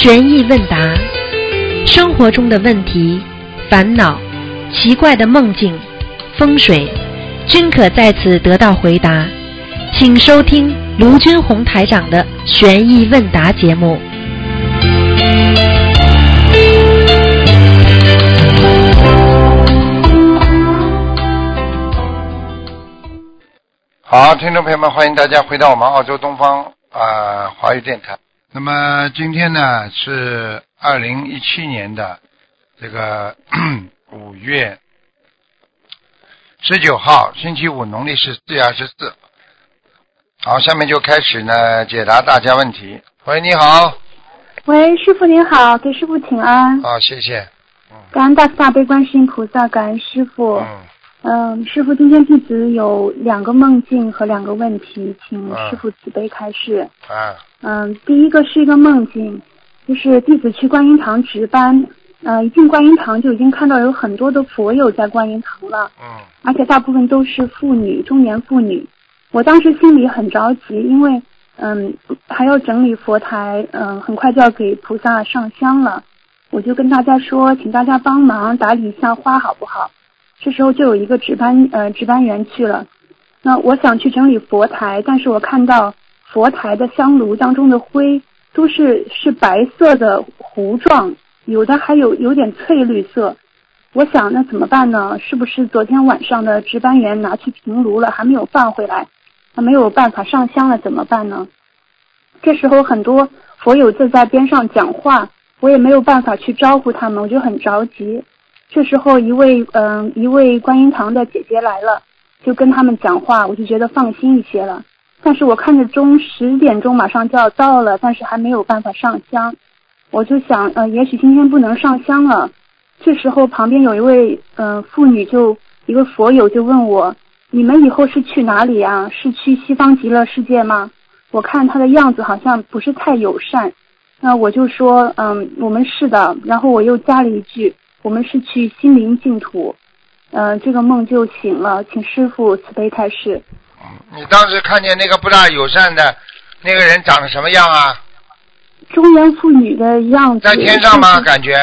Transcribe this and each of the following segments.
悬疑问答，生活中的问题、烦恼、奇怪的梦境、风水，均可在此得到回答。请收听卢军红台长的悬疑问答节目。好，听众朋友们，欢迎大家回到我们澳洲东方啊华语电台。那么今天呢是二零一七年的这个 五月十九号，星期五，农历是四月二十四。好，下面就开始呢解答大家问题。喂，你好。喂，师傅您好，给师傅请安。好，谢谢。感恩大慈大悲观世音菩萨，感恩师傅。嗯。嗯，师傅，今天弟子有两个梦境和两个问题，请师傅慈悲开示。啊。嗯，第一个是一个梦境，就是弟子去观音堂值班，呃，一进观音堂就已经看到有很多的佛友在观音堂了。嗯。而且大部分都是妇女，中年妇女。我当时心里很着急，因为嗯还要整理佛台，嗯，很快就要给菩萨上香了，我就跟大家说，请大家帮忙打理一下花好不好？这时候就有一个值班呃值班员去了，那我想去整理佛台，但是我看到佛台的香炉当中的灰都是是白色的糊状，有的还有有点翠绿色，我想那怎么办呢？是不是昨天晚上的值班员拿去平炉了，还没有放回来？那没有办法上香了怎么办呢？这时候很多佛友就在边上讲话，我也没有办法去招呼他们，我就很着急。这时候一位嗯一位观音堂的姐姐来了，就跟他们讲话，我就觉得放心一些了。但是我看着钟十点钟马上就要到了，但是还没有办法上香，我就想呃也许今天不能上香了。这时候旁边有一位嗯妇女就一个佛友就问我。你们以后是去哪里啊？是去西方极乐世界吗？我看他的样子好像不是太友善，那我就说，嗯，我们是的。然后我又加了一句，我们是去心灵净土。嗯，这个梦就醒了，请师傅慈悲开示。你当时看见那个不大友善的那个人长得什么样啊？中年妇女的样子。在天上吗？感觉？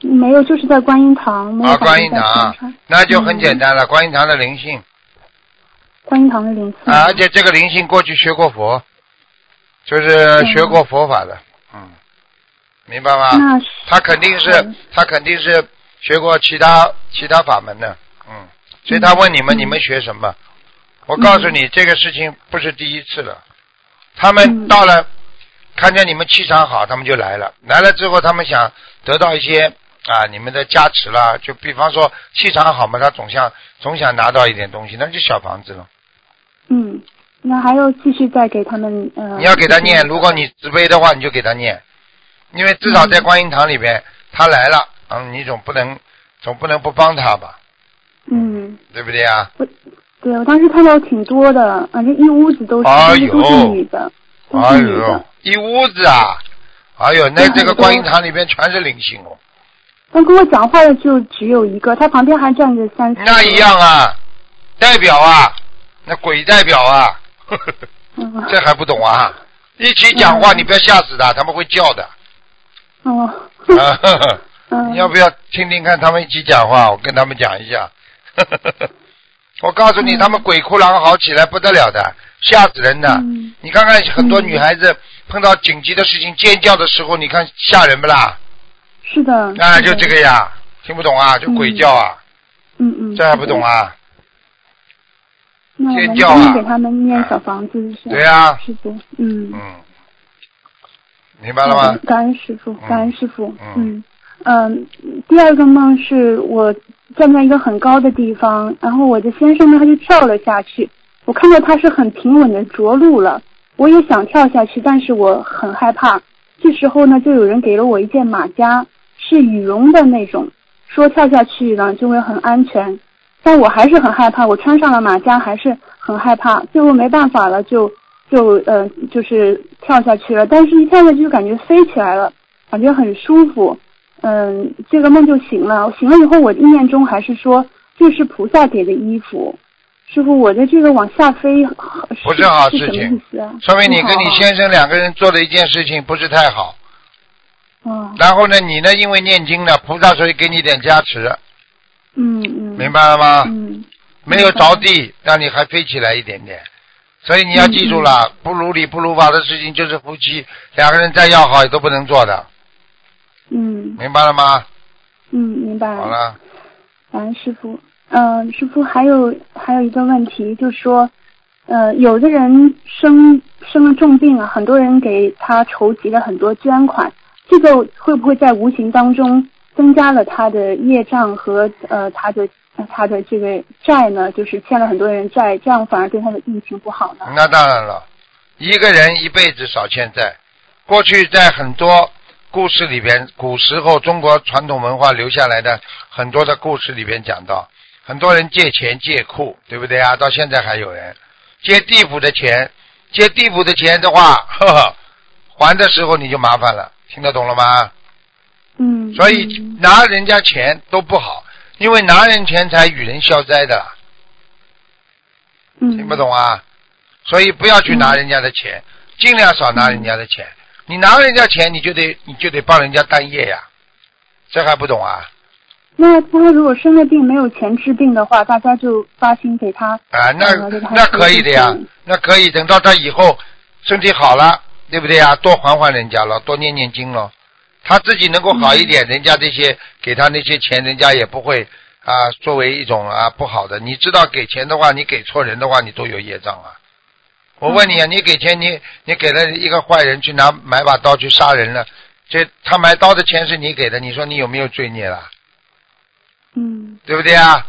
没有，就是在观音堂。啊，观音堂，那就很简单了。观音堂的灵性。观音堂的灵性。啊，而且这个灵性过去学过佛，就是学过佛法的，嗯，明白吗？那他肯定是，他肯定是学过其他其他法门的，嗯，所以他问你们，你们学什么？我告诉你，这个事情不是第一次了。他们到了，看见你们气场好，他们就来了。来了之后，他们想得到一些。啊，你们的加持啦，就比方说气场好嘛，他总想总想拿到一点东西，那就小房子了。嗯，那还要继续再给他们呃。你要给他念，如果你慈悲的话，你就给他念，因为至少在观音堂里边，他来了，嗯，你总不能总不能不帮他吧？嗯。对不对啊？我，对我当时看到挺多的，反正一屋子都是都是女的，都是女的。一屋子啊！哎呦，那这个观音堂里边全是灵性哦。但跟我讲话的就只有一个，他旁边还站着三四。那一样啊，代表啊，那鬼代表啊，这还不懂啊？一起讲话，你不要吓死他，他们会叫的。哦。你要不要听听看他们一起讲话？我跟他们讲一下。我告诉你，他们鬼哭狼嚎起来不得了的，吓死人的。你看看很多女孩子碰到紧急的事情尖叫的时候，你看吓人不啦？是的，啊，就这个呀，听不懂啊，就鬼叫啊，嗯嗯，这还不懂啊？尖叫啊！给他们念小房子是对呀，是的，嗯嗯，明白了吗？感恩师傅，感恩师傅，嗯嗯。第二个梦是我站在一个很高的地方，然后我的先生呢他就跳了下去，我看到他是很平稳的着陆了，我也想跳下去，但是我很害怕。这时候呢，就有人给了我一件马甲，是羽绒的那种，说跳下去呢就会很安全，但我还是很害怕。我穿上了马甲，还是很害怕。最后没办法了，就就呃就是跳下去了。但是一跳下去就感觉飞起来了，感觉很舒服。嗯，这个梦就醒了。醒了以后，我意念中还是说这是菩萨给的衣服，师傅，我的这个往下飞，不是好是什么事情意思啊？说明你跟你先生两个人做的一件事情不是太好。哦，然后呢，你呢，因为念经呢，菩萨所以给你点加持，嗯嗯，明白了吗？嗯没有着地，让你还飞起来一点点。所以你要记住了，不如理不如法的事情就是夫妻两个人再要好也都不能做的，嗯。明白了吗？嗯，明白好了，感恩师傅。嗯、师傅还有还有一个问题，就是说，呃，有的人生生了重病啊，很多人给他筹集了很多捐款，这个会不会在无形当中增加了他的业障和呃他的呃他的这个债呢？就是欠了很多人债，这样反而对他的病情不好呢？那当然了，一个人一辈子少欠债。过去在很多故事里边，古时候中国传统文化留下来的很多的故事里边讲到，很多人借钱借库，对不对啊？到现在还有人借地府的钱，借地府的钱的话，呵呵，还的时候你就麻烦了，听得懂了吗？嗯，所以嗯拿人家钱都不好，因为拿人钱财与人消灾的，嗯听不懂啊？所以不要去拿人家的钱，尽量少拿人家的钱。你拿人家钱，你就得你就得帮人家担业呀，这还不懂啊？那他如果生了病没有钱治病的话，大家就发心给他啊，那那可以的呀，那可以。等到他以后身体好了，对不对呀？多还还人家了，多念念经了。他自己能够好一点，人家这些给他那些钱，人家也不会啊作为一种啊不好的。你知道给钱的话，你给错人的话，你都有业障啊。我问你啊，你给钱，你你给了一个坏人去拿买把刀去杀人了，这他买刀的钱是你给的，你说你有没有罪孽了？嗯对不对啊？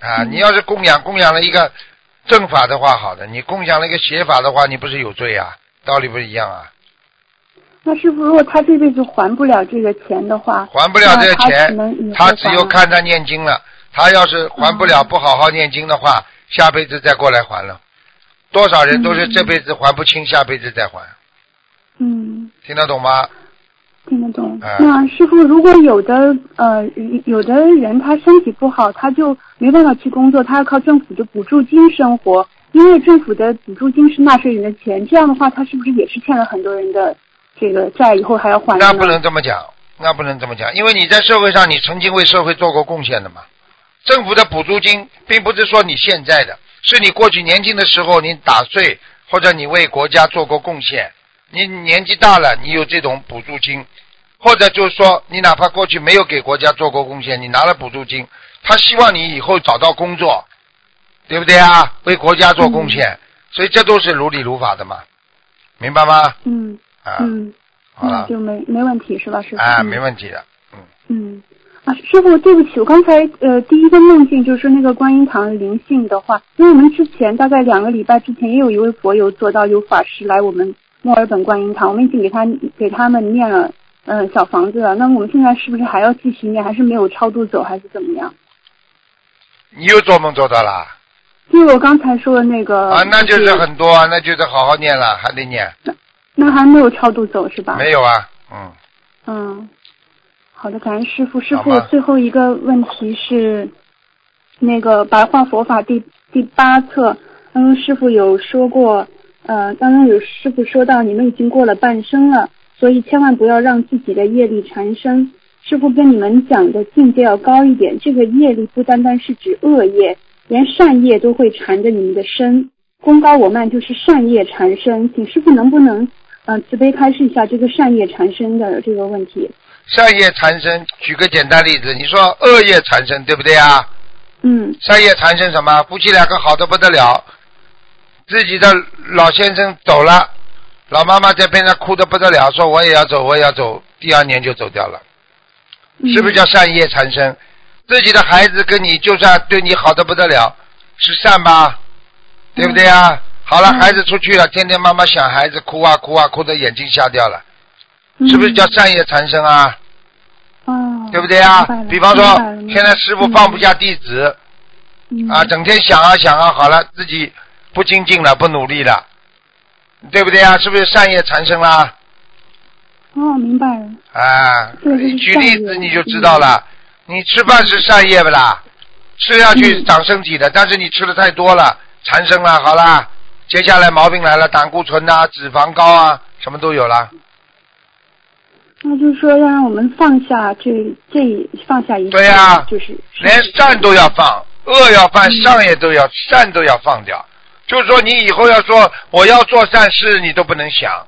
啊，嗯你要是供养供养了一个正法的话，好的；你供养了一个邪法的话，你不是有罪啊？道理不是一样啊？那师傅，如果他这辈子还不了这个钱的话，还不了这个钱他只有看他念经了。他要是还不了，嗯不好好念经的话，下辈子再过来还了。多少人都是这辈子还不清，下辈子再还，嗯，听得懂吗？听得懂。哎那师傅，如果有的呃有的人他身体不好，他就没办法去工作，他要靠政府的补助金生活，因为政府的补助金是纳税人的钱，这样的话，他是不是也是欠了很多人的这个债，以后还要还？那不能这么讲，那不能这么讲，因为你在社会上，你曾经为社会做过贡献的嘛。政府的补助金并不是说你现在的，是你过去年轻的时候你打税或者你为国家做过贡献，你年纪大了你有这种补助金，或者就是说你哪怕过去没有给国家做过贡献，你拿了补助金，他希望你以后找到工作，对不对啊？为国家做贡献，所以这都是如理如法的嘛，明白吗？嗯啊，嗯，好了，那就没没问题是吧，师傅？啊，嗯没问题的，嗯。嗯，啊，师傅，对不起，我刚才呃第一个梦境就是那个观音堂灵性的话，因为我们之前大概两个礼拜之前也有一位佛友做到有法师来我们墨尔本观音堂，我们已经给他给他们念了嗯、呃小房子了，那么我们现在是不是还要继续念，还是没有超度走，还是怎么样？你又做梦做到了就是我刚才说的那个啊？那就是很多啊，那就是好好念了，还得念。那还没有超度走是吧？没有啊，嗯，嗯，好的，感恩师傅。师傅，最后一个问题是，那个白话佛法第第八册，刚刚师傅有说过，呃，刚刚有师傅说到你们已经过了半生了，所以千万不要让自己的业力缠身。师傅跟你们讲的境界要高一点，这个业力不单单是指恶业，连善业都会缠着你们的身。功高我慢就是善业缠身，请师傅能不能嗯、呃慈悲开示一下这个善业缠身的这个问题？善业缠身，举个简单例子，你说恶业缠身，对不对啊？嗯善业缠身什么？夫妻两个好的不得了，自己的老先生走了，老妈妈在边上哭的不得了，说我也要走，我也要走，第二年就走掉了，嗯是不是叫善业缠身？自己的孩子跟你就算对你好的不得了，是善吧？对不对啊？好了，嗯孩子出去了，天天妈妈想孩子，哭啊哭啊，哭的眼睛瞎掉了，是不是叫善业缠身啊？哦，对不对啊？比方说现在师傅放不下弟子嗯啊，整天想啊想啊，好了，自己不精进了，不努力了，对不对啊？是不是善业缠身啦？哦，明白了。啊，举例子你就知道了。你吃饭是善业不啦？吃下去长身体的，但是你吃的太多了，缠身了，好啦，接下来毛病来了，胆固醇呐、脂肪高啊，什么都有了。那就是说，要让我们放下这这放下一切，对呀就是连善都要放，恶要放，善也都要善都要放掉。就是说，你以后要说我要做善事，你都不能想，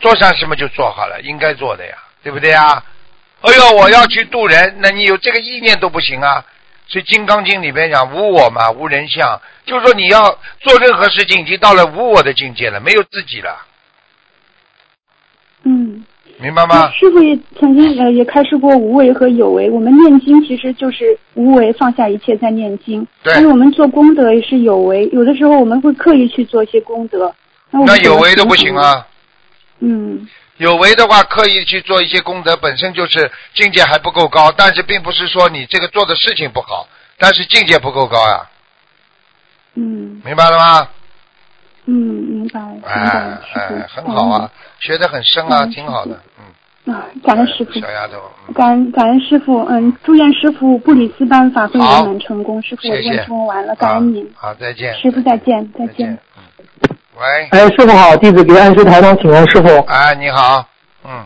做善什么就做好了，应该做的呀，对不对呀？哎呦，我要去渡人，那你有这个意念都不行啊。所以《金刚经》里面讲无我嘛，无人相，就是说你要做任何事情，已经到了无我的境界了，没有自己了，嗯。明白吗？师傅也曾经呃也开示过无为和有为，我们念经其实就是无为，放下一切在念经。对但是我们做功德也是有为，有的时候我们会刻意去做一些功德。那那有为都不行啊。嗯有为的话，刻意去做一些功德，本身就是境界还不够高，但是并不是说你这个做的事情不好，但是境界不够高呀，嗯明白了吗？嗯，明白明白哎哎，很好啊，学得很深啊，嗯挺好的，嗯。嗯。啊，感恩师傅。小丫头，嗯感恩感恩师傅，嗯，祝愿师傅布里斯班法会圆满成功。师傅，我谢谢问题问完了，感恩您。好，再见。师傅再见，再再见。见。嗯。喂，哎，师傅好，弟子给安师台上请问师傅。哎，你好，嗯，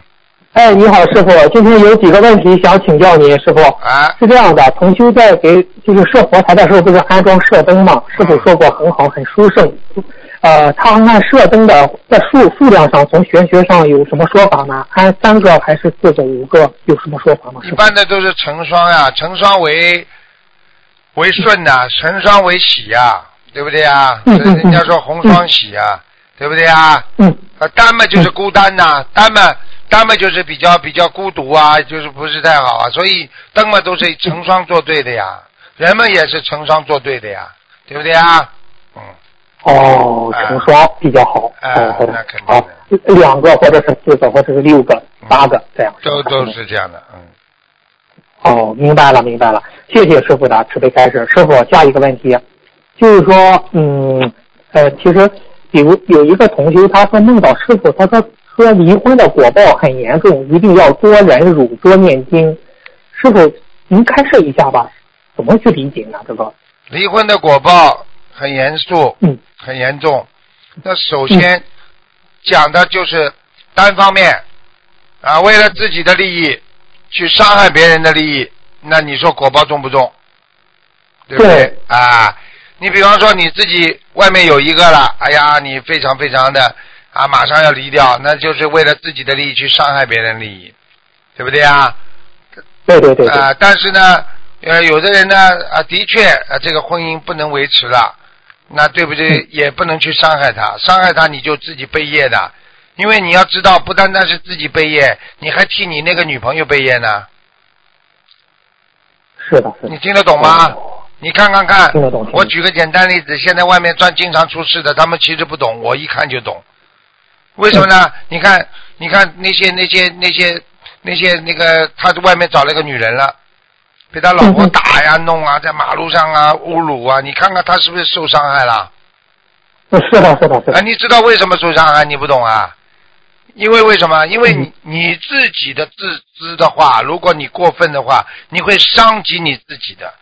哎，你好，师傅，今天有几个问题想请教您，师傅。哎，是这样的，同修在给就是设佛台的时候，不是安装射灯吗？师傅说过很好，很殊胜。呃，他按射灯的在数数量上，从玄学上有什么说法吗？按三个还是四个、五个，有什么说法吗？一？般的都是成双呀，成双为为顺呐，成双为喜呀，对不对啊？人家说红双喜啊，对不对啊？嗯啊，单嘛就是孤单呐，单嘛单嘛就是比较比较孤独啊，就是不是太好啊，所以灯嘛都是成双作对的呀，人们也是成双作对的呀，对不对啊？嗯，哦，成双比较好。哎哦，好的那肯定好，两个或者是四个或者是六个、八个这样。都都是这样的，嗯。哦，明白了，明白了，谢谢师傅的慈悲开示。师傅，下一个问题，就是说，嗯，呃，其实，比如有一个同学，他说梦到师傅，他说说离婚的果报很严重，一定要多忍辱，多念经。师傅，您开示一下吧，怎么去理解呢？这个，离婚的果报很严肃，嗯很严重。那首先讲的就是单方面啊，为了自己的利益去伤害别人的利益，那你说果报重不重？对不对？啊，你比方说你自己外面有一个了，哎呀，你非常非常的啊，马上要离掉，那就是为了自己的利益去伤害别人利益，对不对啊？对对对对，啊、但是呢，呃，有的人呢，啊，的确，啊，这个婚姻不能维持了，那对不对？也不能去伤害他，伤害他你就自己背业的，因为你要知道，不单单是自己背业，你还替你那个女朋友背业呢，是的，是的你。听得懂吗？哦你看看看我举个简单例子，现在外面赚经常出事的，他们其实不懂，我一看就懂。为什么呢？你看，你看那些那些那些那些那个，他在外面找了个女人了，被他老婆打呀弄啊，在马路上啊侮辱啊，你看看他是不是受伤害了？呃是的，是的，是啊，你知道为什么受伤害？你不懂啊？因为为什么？因为嗯你你自己的自知的话，如果你过分的话，你会伤及你自己的。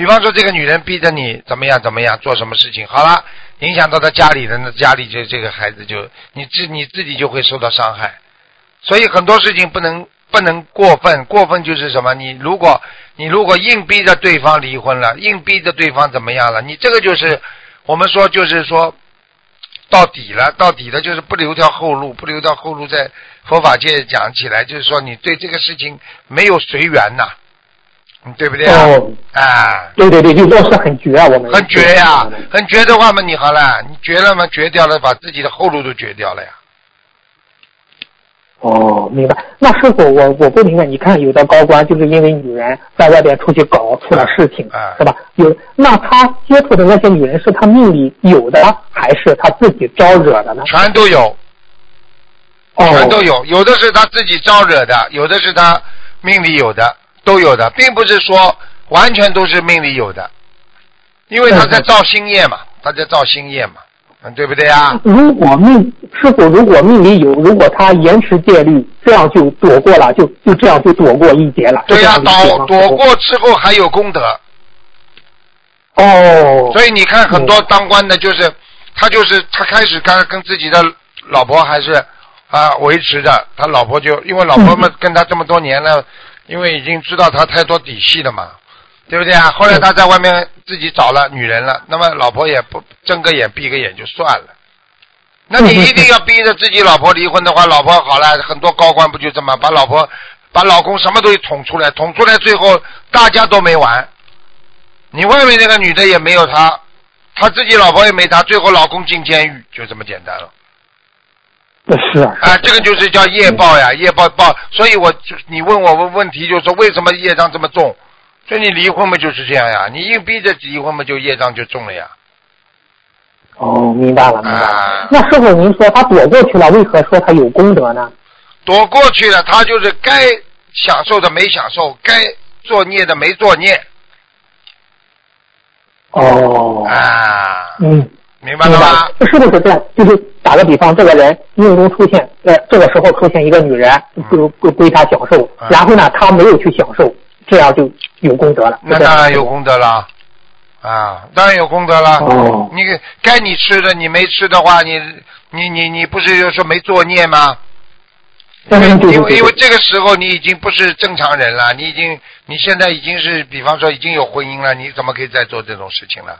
比方说，这个女人逼着你怎么样怎么样做什么事情，好了，影响到她家里人的家里就这个孩子就你自你自己就会受到伤害。所以很多事情不能不能过分，过分就是什么？你如果你如果硬逼着对方离婚了，硬逼着对方怎么样了？你这个就是我们说就是说到底了，到底的就是不留条后路，不留条后路，在佛法界讲起来，就是说你对这个事情没有随缘呐，对不对啊？哦，啊，对对对，就做事很绝啊，我们很绝呀、很绝的话嘛，你好了，你绝了嘛，绝掉了，把自己的后路都绝掉了呀。哦，明白。那师傅，我我不明白，你看有的高官就是因为女人在外边出去搞出了事情，啊是吧？有那他接触的那些女人是他命里有的，还是他自己招惹的呢？全都有，哦，全都有，有的是他自己招惹的，有的是他命里有的，都有的，并不是说完全都是命里有的，因为他在造新业嘛，他在造新业嘛，嗯，对不对啊？如果命师傅如果命里有，如果他延迟戒律，这样就躲过了，就就这样就躲过一劫了。对呀、躲躲过之后还有功德，哦，所以你看很多当官的，就是他就是他开始跟跟自己的老婆还是啊维持着，他老婆就因为老婆们跟他这么多年了，因为已经知道他太多底细了嘛，对不对啊？后来他在外面自己找了女人了，那么老婆也不睁个眼闭个眼就算了。那你一定要逼着自己老婆离婚的话，老婆好了，很多高官不就这么把老婆、把老公什么东西捅出来，捅出来最后大家都没完，你外面那个女的也没有他，他自己老婆也没他，最后老公进监狱，就这么简单了。是啊，啊，这个就是叫业报呀，业报报。所以我就你问我问问题，就是说为什么业障这么重？所以你离婚嘛就是这样呀，你硬逼着离婚嘛，就业障就重了呀。哦，明白了，明白了。啊那师傅，您说他躲过去了，为何说他有功德呢？躲过去了，他就是该享受的没享受，该作孽的没作孽哦，啊，嗯，明白了吗明白了？。这是不是这样？就是打个比方，这个人命中出现，呃，这个时候出现一个女人，就归归他享受，嗯然后呢，他没有去享受，这样就有功德了。那当然有功德了，啊，当然有功德了。哦你该你吃的你没吃的话，你你你你不是就说没作孽吗？因为因为这个时候你已经不是正常人了，你已经你现在已经是，比方说已经有婚姻了，你怎么可以再做这种事情了？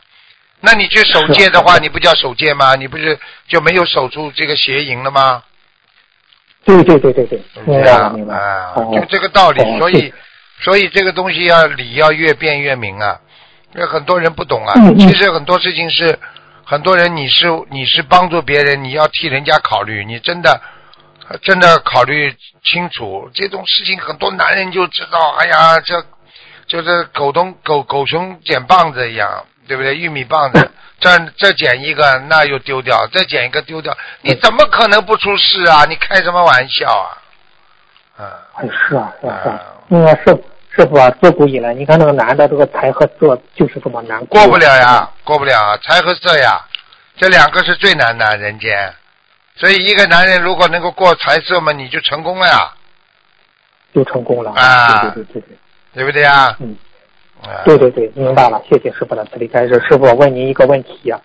那你去守戒的话，你不叫守戒吗？你不是就没有守住这个邪淫了吗？对对对对对，明白了这。啊，哦就这个道理，哦所以所以这个东西要理要越辩越明啊，因为很多人不懂啊。其实很多事情是很多人你是你是帮助别人，你要替人家考虑，你真的真的考虑清楚这种事情，很多男人就知道，哎呀，这就是狗东狗狗熊捡棒子一样，对不对？玉米棒子。这这捡一个，那又丢掉；再捡一个丢掉，你怎么可能不出事啊？你开什么玩笑啊？嗯，哎是啊是啊是啊啊，那个师师傅啊，自古以来，你看那个男的这个财和色就是这么难过不了呀，过不了啊，财和色呀，这两个是最难的人间。所以一个男人如果能够过财色嘛，你就成功了呀，就成功了。啊对对对对对，对不对呀？嗯，啊，对对对，明白了，谢谢师傅的慈悲开示。师傅，我问您一个问题呀、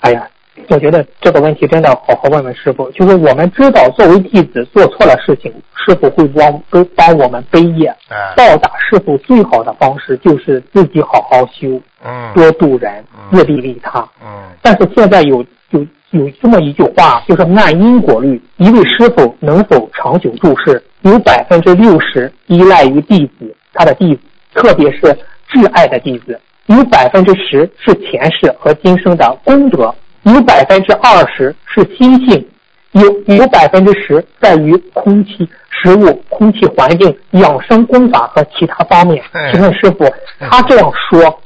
哎呀，我觉得这个问题真的好好问问师傅。就是我们知道，作为弟子做错了事情，师傅会帮帮帮我们背业。嗯，报答师傅最好的方式就是自己好好修，嗯多度人，嗯自利利他。嗯但是现在有有有这么一句话，就是按因果律，一位师傅能否长久住世，有百分之六十依赖于弟子，他的弟子，特别是挚爱的弟子；有百分之十是前世和今生的功德；有百分之二十是心性；有有百分之十在于空气、食物、空气环境、养生功法和其他方面。嗯请问师傅，他这样说，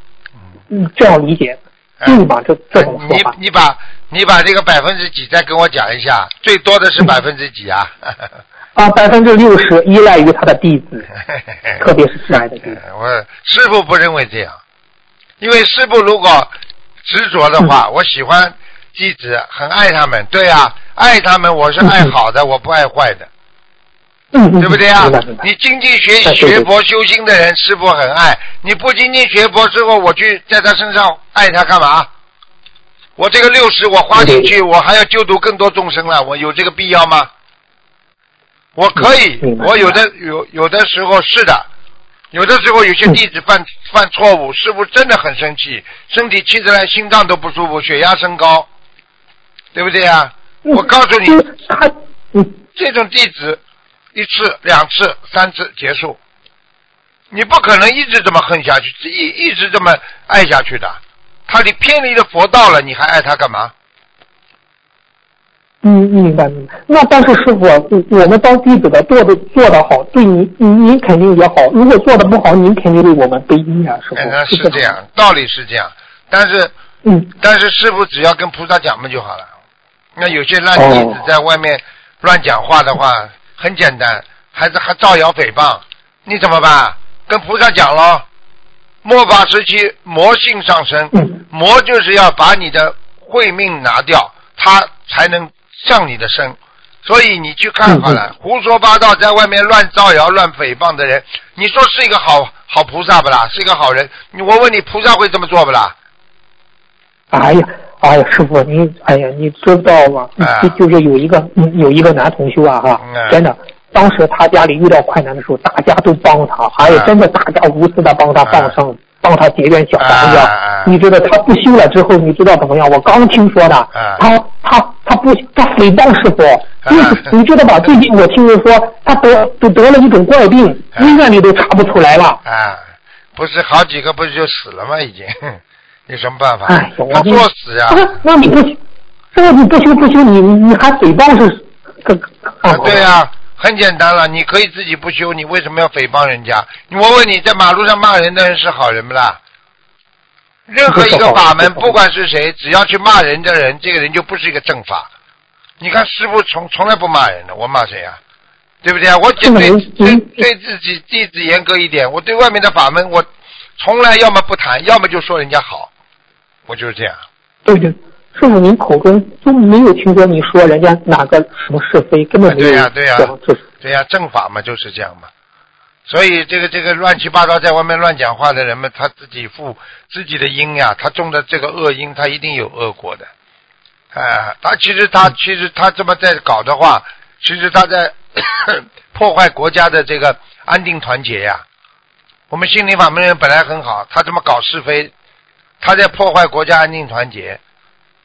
嗯，这样理解对吗？这这种说法你？你把你把这个百分之几再跟我讲一下，最多的是百分之几啊？啊，百分之六十依赖于他的弟子，特别是挚爱的弟子。我师傅不认为这样，因为师傅如果执着的话，我喜欢弟子，很爱他们，对啊，爱他们，我是爱好的，我不爱坏的，对不对啊你精进学学佛修心的人，师傅很爱；你不精进学佛之后，我去在他身上爱他干嘛？我这个六十我花进去，我还要救度更多众生了，我有这个必要吗？我可以我有的有有的时候是的，有的时候有些弟子犯犯错误，师傅真的很生气，身体气起来心脏都不舒服，血压升高，对不对啊？嗯我告诉你，这种弟子一次、两次、三次结束，你不可能一直这么恨下去，一一直这么爱下去的。他离偏离了佛道了，你还爱他干嘛？嗯，明白明白。那但是师傅，我我们当弟子的做的做的好，对你你你肯定也好。如果做的不好，您肯定为我们背阴啊，师傅。是是这样，道理是这样，但是嗯，但是师傅只要跟菩萨讲嘛就好了。那有些烂弟子哦在外面乱讲话的话，很简单，还是还造谣诽谤，你怎么办？跟菩萨讲咯。末法时期魔性上升，嗯魔就是要把你的慧命拿掉，他才能上你的身。所以你去看好了，胡说八道，在外面乱造谣、乱诽谤的人，你说是一个好好菩萨不啦？是一个好人？我问你，菩萨会这么做不啦？哎呀，哎呀，师傅，你哎呀，你知道吗？就就是有一个有一个男同修啊，哈，真的，当时他家里遇到困难的时候，大家都帮他，哎呀，真的大家无私的帮他放生，帮他结缘小房子。你知道他不修了之后，你知道怎么样？我刚听说的，他他他不他诽谤师傅，你你知道吧？最近我听人说他得都得了一种怪病，医院里都查不出来了。啊，不是好几个不是就死了吗？已经。有什么办法？哎，他作死呀！那你不，这个你不修不修，你你还诽谤是？啊，对呀，很简单了，你可以自己不修，你为什么要诽谤人家？我问你在马路上骂人的人是好人不啦？任何一个法门，不管是谁，只要去骂人的人，这个人就不是一个正法。你看师傅从从来不骂人的，我骂谁啊？对不对啊？我对对对自己弟子严格一点，我对外面的法门，我从来要么不谈，要么就说人家好。我就是这样。对对，师傅，您口中就没有听说你说人家哪个什么是非，根本没有。对呀对呀，对呀，正法嘛就是这样嘛。所以这个这个乱七八糟在外面乱讲话的人们，他自己负自己的因呀，他种的这个恶因，他一定有恶果的。哎，他其实他其实他这么在搞的话，其实他在 破坏国家的这个安定团结呀。我们心灵法门人本来很好，他这么搞是非。他在破坏国家安定团结，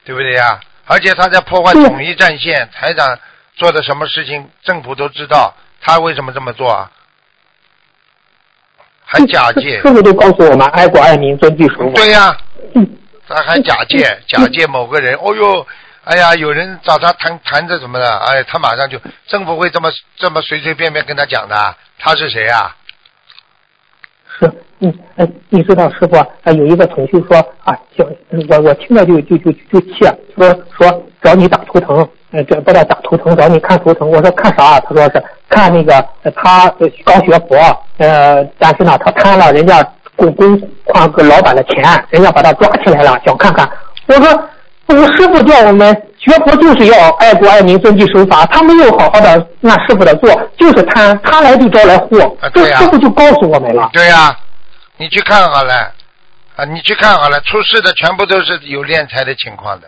对不对呀？而且他在破坏统一战线。台长做的什么事情，政府都知道。他为什么这么做啊？还假借？师傅都告诉我们，爱国爱民，遵纪守法。对呀，他还假借假借某个人。哦呦，哎呀，有人找他谈谈这什么的，哎，他马上就政府会这么这么随随便便跟他讲的？他是谁啊？是，嗯，哎，你知道师傅，啊，有一个同学说啊，叫我我听了就就就就气，说说找你打图腾，呃，这不叫打图腾，找你看图腾。我说看啥？他说是看那个他刚学佛，呃，但是呢，他贪了人家公公矿个老板的钱，人家把他抓起来了，想看看。我说我师傅叫我们学佛就是要爱国爱民，遵纪守法，他没有好好的按师傅的做，就是贪，贪来就招来祸，这师傅就告诉我们了。对呀。你去看好了，啊，你去看好了，出事的全部都是有敛财的情况的，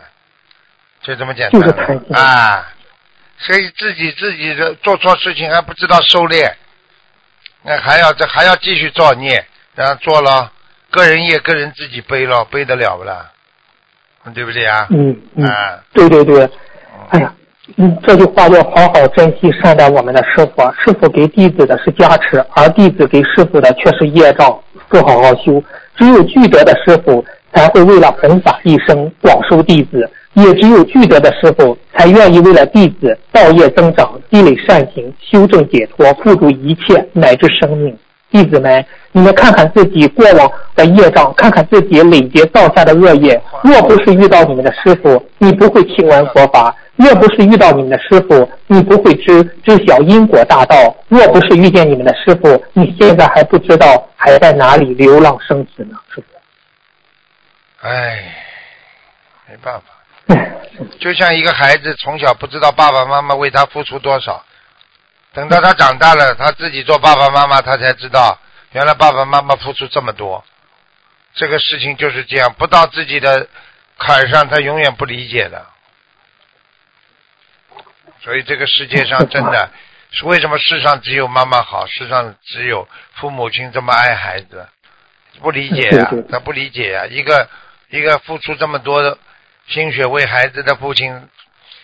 就这么简单就是贪啊！所以自己自己的做错事情还不知道收敛，那还要这还要继续造孽，然后做了个人业，个人自己背了，背得了不啦？对不对啊？嗯嗯，对对对，哎呀，嗯，这句话要好好珍惜善待我们的师傅，师傅给弟子的是加持，而弟子给师傅的却是业障。不好好修，只有具德的师傅才会为了弘法一生广收弟子，也只有具德的师傅才愿意为了弟子道业增长、积累善行、修正解脱、付诸一切乃至生命。弟子们，你们看看自己过往的业障，看看自己累劫造下的恶业。若不是遇到你们的师傅，你不会听闻佛法；若不是遇到你们的师傅，你不会知知晓因果大道；若不是遇见你们的师傅，你现在还不知道还在哪里流浪生死呢，师傅。唉，没办法，就像一个孩子从小不知道爸爸妈妈为他付出多少。等到他长大了，他自己做爸爸妈妈，他才知道原来爸爸妈妈付出这么多。这个事情就是这样，不到自己的坎上，他永远不理解的。所以这个世界上真的 是为什么世上只有妈妈好，世上只有父母亲这么爱孩子？不理解呀，他不理解呀。一个一个付出这么多的心血为孩子的父亲，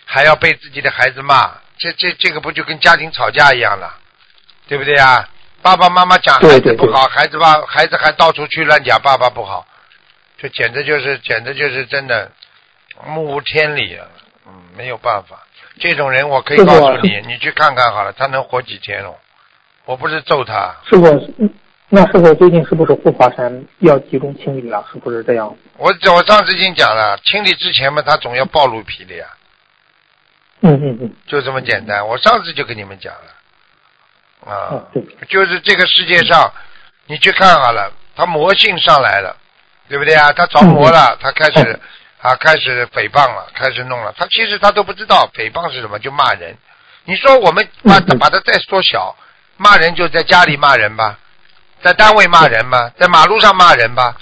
还要被自己的孩子骂。这这这个不就跟家庭吵架一样了，对不对啊？爸爸妈妈讲孩子不好，孩子爸孩子还到处去乱讲爸爸不好，这简直就是简直就是真的目无天理啊！嗯，没有办法，这种人我可以告诉你，你去看看好了，他能活几天哦？我不是揍他。那是否最近是不是护法山要集中清理了？是不是这样？我我上次已经讲了，清理之前嘛，他总要暴露皮的呀。嗯嗯嗯，就这么简单。我上次就跟你们讲了，啊，就是这个世界上，你去看好了，他魔性上来了，对不对啊？他着魔了，他开始啊，开始诽谤了，开始弄了。他其实他都不知道诽谤是什么，就骂人。你说我们把把它再缩小，骂人就在家里骂人吧，在单位骂人吗，在马路上骂人吧，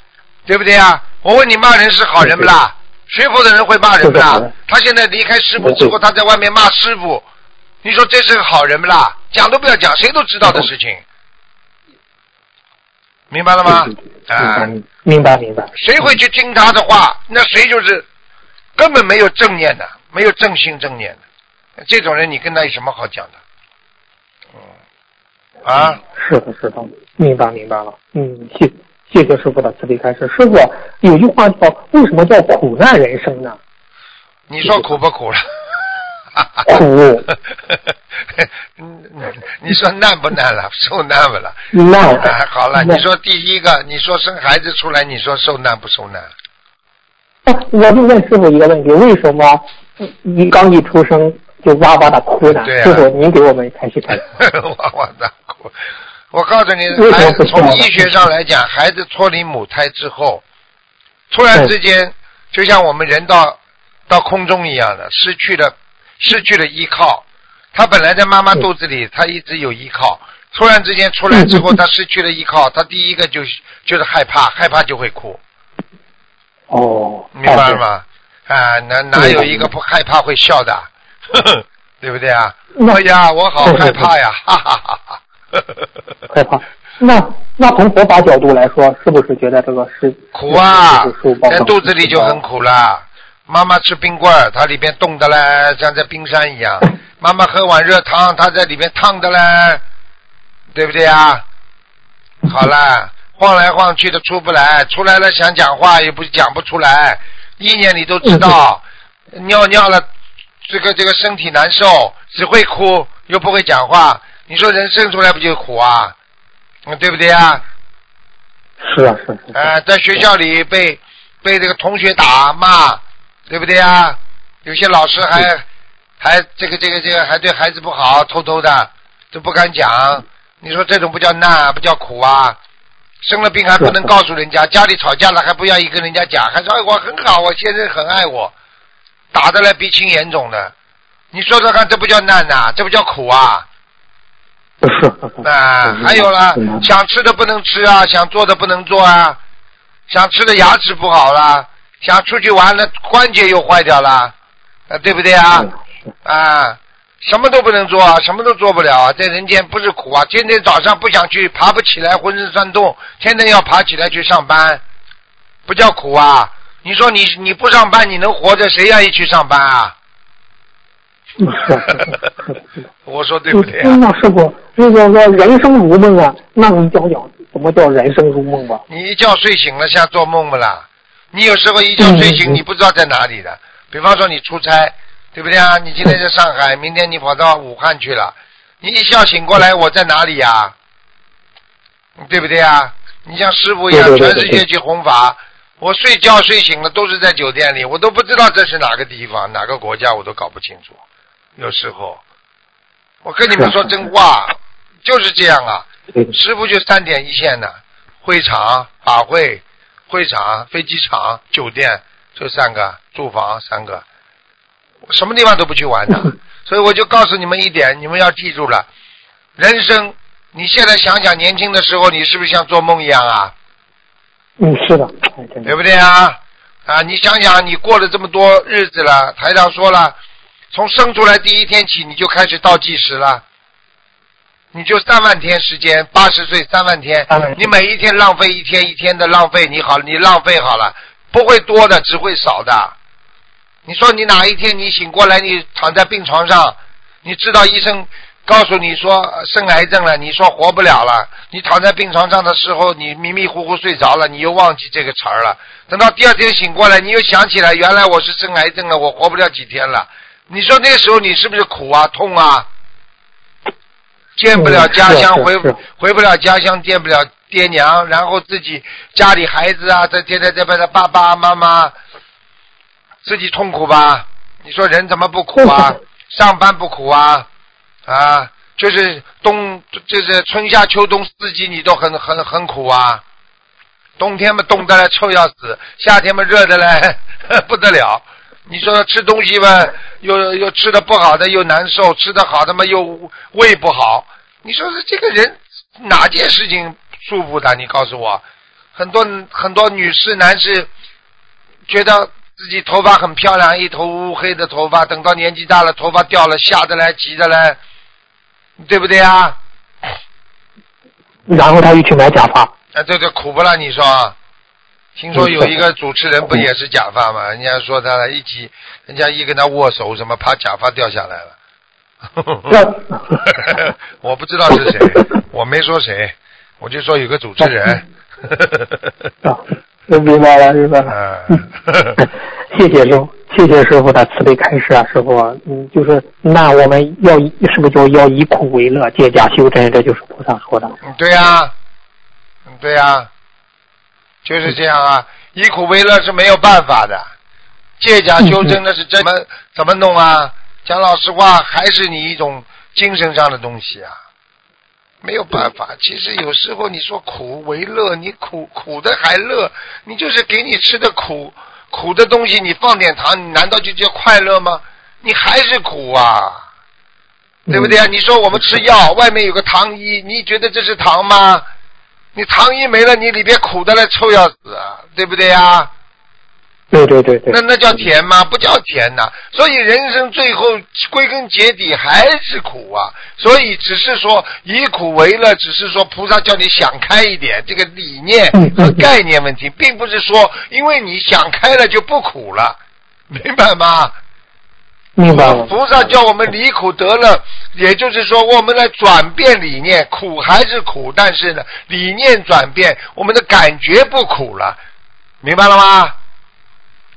对不对啊？我问你，骂人是好人不啦？学佛的人会骂人不啦？他现在离开师傅之后，他在外面骂师傅，你说这是个好人不啦？讲都不要讲，谁都知道的事情，明白了吗啊，明白明白明白。谁会去听他的话？那谁就是根本没有正念的，没有正心正念的，这种人你跟他有什么好讲的？嗯，啊，是的，是的，明白明白了。嗯，谢谢谢师傅的慈悲开示。师傅有句话叫“为什么叫苦难人生呢你说苦不苦了？苦，嗯你说难不难了？受难不了？”？难。哎，好了，你说第一个，你说生孩子出来，你说受难不受难？啊我就问师傅一个问题：为什么一刚一出生就哇哇的哭呢？对啊师傅，您给我们开析开示。哇哇大哭！我告诉你，孩子从医学上来讲，孩子脱离母胎之后，突然之间，就像我们人到到空中一样的，失去了失去了依靠。他本来在妈妈肚子里，他一直有依靠，突然之间出来之后，他失去了依靠，他第一个就是就是害怕，害怕就会哭，哦，明白了吗？啊，哪哪有一个不害怕会笑的？呵 呵对不对啊？哎呀，我好害怕呀！哈哈哈哈！害怕。那那从佛法角度来说，是不是觉得这个是苦啊在肚子里就很苦了。妈妈吃冰棍儿，它里边冻的嘞，像在冰山一样。妈妈喝碗热汤，它在里边烫的嘞，对不对啊？好了，晃来晃去的出不来，出来了想讲话也不讲不出来，意念你都知道，尿尿了，这个这个身体难受，只会哭又不会讲话，你说人生出来不就苦啊？嗯，对不对啊？是啊。啊，在学校里被被这个同学打骂，对不对啊？有些老师还还这个这个这个还对孩子不好，偷偷的都不敢讲。你说这种不叫难，不叫苦啊？生了病还不能告诉人家，家里吵架了还不愿意跟人家讲，还说哎我很好，我先生很爱我，打的来鼻青眼肿的。你说说看，这不叫难呐、这不叫苦啊？啊，还有啦，想吃的不能吃啊，想做的不能做啊，想吃的牙齿不好了，想出去玩了关节又坏掉了，啊，对不对啊？啊，什么都不能做啊，什么都做不了啊，在人间不是苦啊，天天早上不想去，爬不起来，浑身酸痛，天天要爬起来去上班，不叫苦啊？你说你你不上班你能活着，谁愿意去上班啊？我说对不对啊？那师傅，那个说人生如梦啊，那您讲讲什么叫人生如梦吧？你一觉睡醒了像做梦不啦？你有时候一觉睡醒，你不知道在哪里的。比方说你出差，对不对啊？你今天在上海，明天你跑到武汉去了，你一觉醒过来，我在哪里呀、对不对啊？你像师傅一样，全世界去弘法，我睡觉睡醒了都是在酒店里，我都不知道这是哪个地方、哪个国家，我都搞不清楚。有时候，我跟你们说真话，就是这样啊。师傅就三点一线的，会场、法会、会场、飞机场、酒店这三个，住房三个，我什么地方都不去玩的。所以我就告诉你们一点，你们要记住了，人生，你现在想想年轻的时候，你是不是像做梦一样啊？嗯，是的，对不对啊？啊，你想想，你过了这么多日子了，台长说了，从生出来第一天起，你就开始倒计时了，你就三万天时间，八十岁三万天你每一天浪费一天一天的浪费，你好，你浪费好了，不会多的，只会少的。你说你哪一天你醒过来，你躺在病床上，你知道医生告诉你说呃生癌症了，你说活不了了，你躺在病床上的时候，你迷迷糊糊睡着了，你又忘记这个词儿了。等到第二天醒过来，你又想起来，原来我是生癌症了，我活不了几天了。你说那时候你是不是苦啊、痛啊？见不了家乡，回回不了家乡，见不了爹娘，然后自己家里孩子啊，在天天在外的爸爸妈妈，自己痛苦吧？你说人怎么不苦啊？上班不苦啊？啊，就是冬，就是春夏秋冬四季你都很很很苦啊。冬天嘛冻得来臭要死，夏天嘛热的来 不得了。你说吃东西吧，又又吃的不好的又难受，吃的好的嘛又胃不好。你说是这个人哪件事情舒服的？你告诉我，很多很多女士男士觉得自己头发很漂亮，一头乌黑的头发，等到年纪大了，头发掉了，吓得来，急的来，对不对啊？然后他又去买假发。啊，对对苦不啦？你说？听说有一个主持人不也是假发吗？人家说他一起，人家一跟他握手，什么怕假发掉下来了。我不知道是谁，我没说谁，我就说有个主持人。啊，明白了，明白了。谢谢师傅，谢谢师傅的慈悲开示啊，师傅，嗯，就是那我们要是不是就要以苦为乐，借假修真？这就是菩萨说的。对呀，对呀，就是这样啊，以苦为乐是没有办法的，借假修真那是怎么怎么弄啊？讲老实话，还是你一种精神上的东西啊，没有办法。其实有时候你说苦为乐，你苦苦的还乐，你就是给你吃的苦苦的东西，你放点糖，你难道就叫快乐吗？你还是苦啊，对不对啊？你说我们吃药，外面有个糖衣，你觉得这是糖吗？你糖衣没了，你里边苦的来臭要死，对不对呀？对对对对，那那叫甜吗？不叫甜呐。所以人生最后归根结底还是苦啊。所以只是说以苦为乐，只是说菩萨叫你想开一点，这个理念和概念问题，并不是说因为你想开了就不苦了，明白吗？明白了。菩萨叫我们离苦得乐，也就是说我们来转变理念，苦还是苦，但是呢，理念转变，我们的感觉不苦了，明白了吗？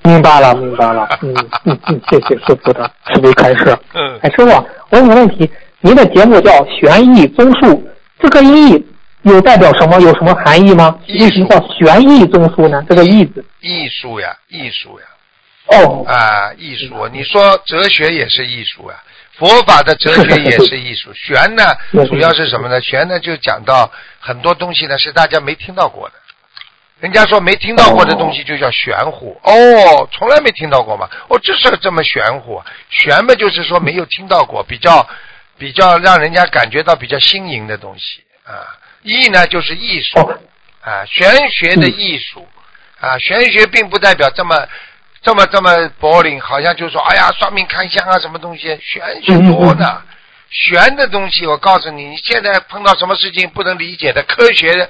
明白了，明白了。嗯嗯嗯，谢谢师傅的慈悲开示。嗯。哎，师傅，我有个问题，您的节目叫《玄义综述》，这个“意”有代表什么？有什么含义吗？为什么叫“玄义综述”呢？这个“意”字。艺术呀，艺术呀。哦。啊，艺术！你说哲学也是艺术啊，佛法的哲学也是艺术。玄呢，主要是什么呢？玄呢，就讲到很多东西呢，是大家没听到过的。人家说没听到过的东西就叫玄乎哦，从来没听到过嘛。哦，这是这么玄乎，玄嘛就是说没有听到过，比较比较让人家感觉到比较新颖的东西啊。艺呢就是艺术啊，玄学的艺术啊，玄学并不代表这么这么这么柏林，好像就说哎呀算命看相啊什么东西，玄学多呢。玄的东西，我告诉你，你现在碰到什么事情不能理解的科学。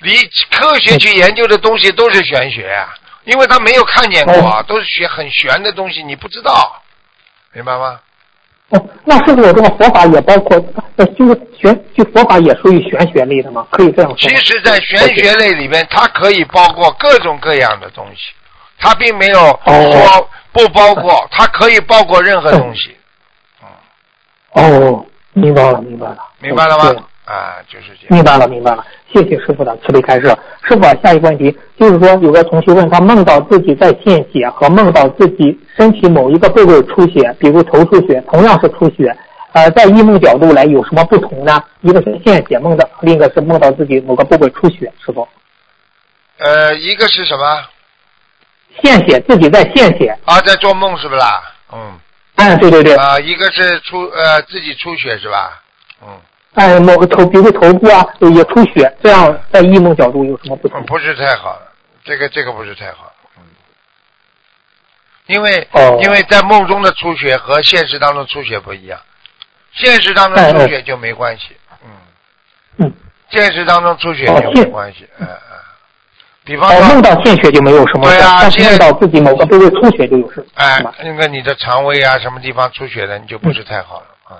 理科学去研究的东西都是玄学啊，因为他没有看见过，都是学很玄的东西，你不知道，明白吗？哦，那是不是我这个佛法也包括？呃，就是玄，就佛法也属于玄学类的吗？可以这样说。其实，在玄学类里面，它可以包括各种各样的东西，它并没有说不包括，它可以包括任何东西。哦，明白了，明白了，明白了吗？啊，就是这样。明白了，明白了。谢谢师傅的慈悲开示。师傅，下一个问题就是说，有个同学问他梦到自己在献血和梦到自己身体某一个部位出血，比如头出血，同样是出血，呃，在异梦角度来有什么不同呢？一个是献血梦的，另一个是梦到自己某个部位出血，师傅。呃，一个是什么？献血，自己在献血。啊，在做梦是不啦？嗯。哎，对对对。啊，一个是出呃自己出血是吧？嗯。哎，某个头，比如头部啊，也出血，这样在异梦角度有什么不同？不是太好，这个这个不是太好，嗯，因为因为在梦中的出血和现实当中出血不一样，现实当中出血就没关系，嗯嗯，现实当中出血就没关系，嗯嗯，比方说梦到献血就没有什么事，对啊，梦到自己某个部位出血就有事，哎，那个你的肠胃啊什么地方出血的，你就不是太好了啊，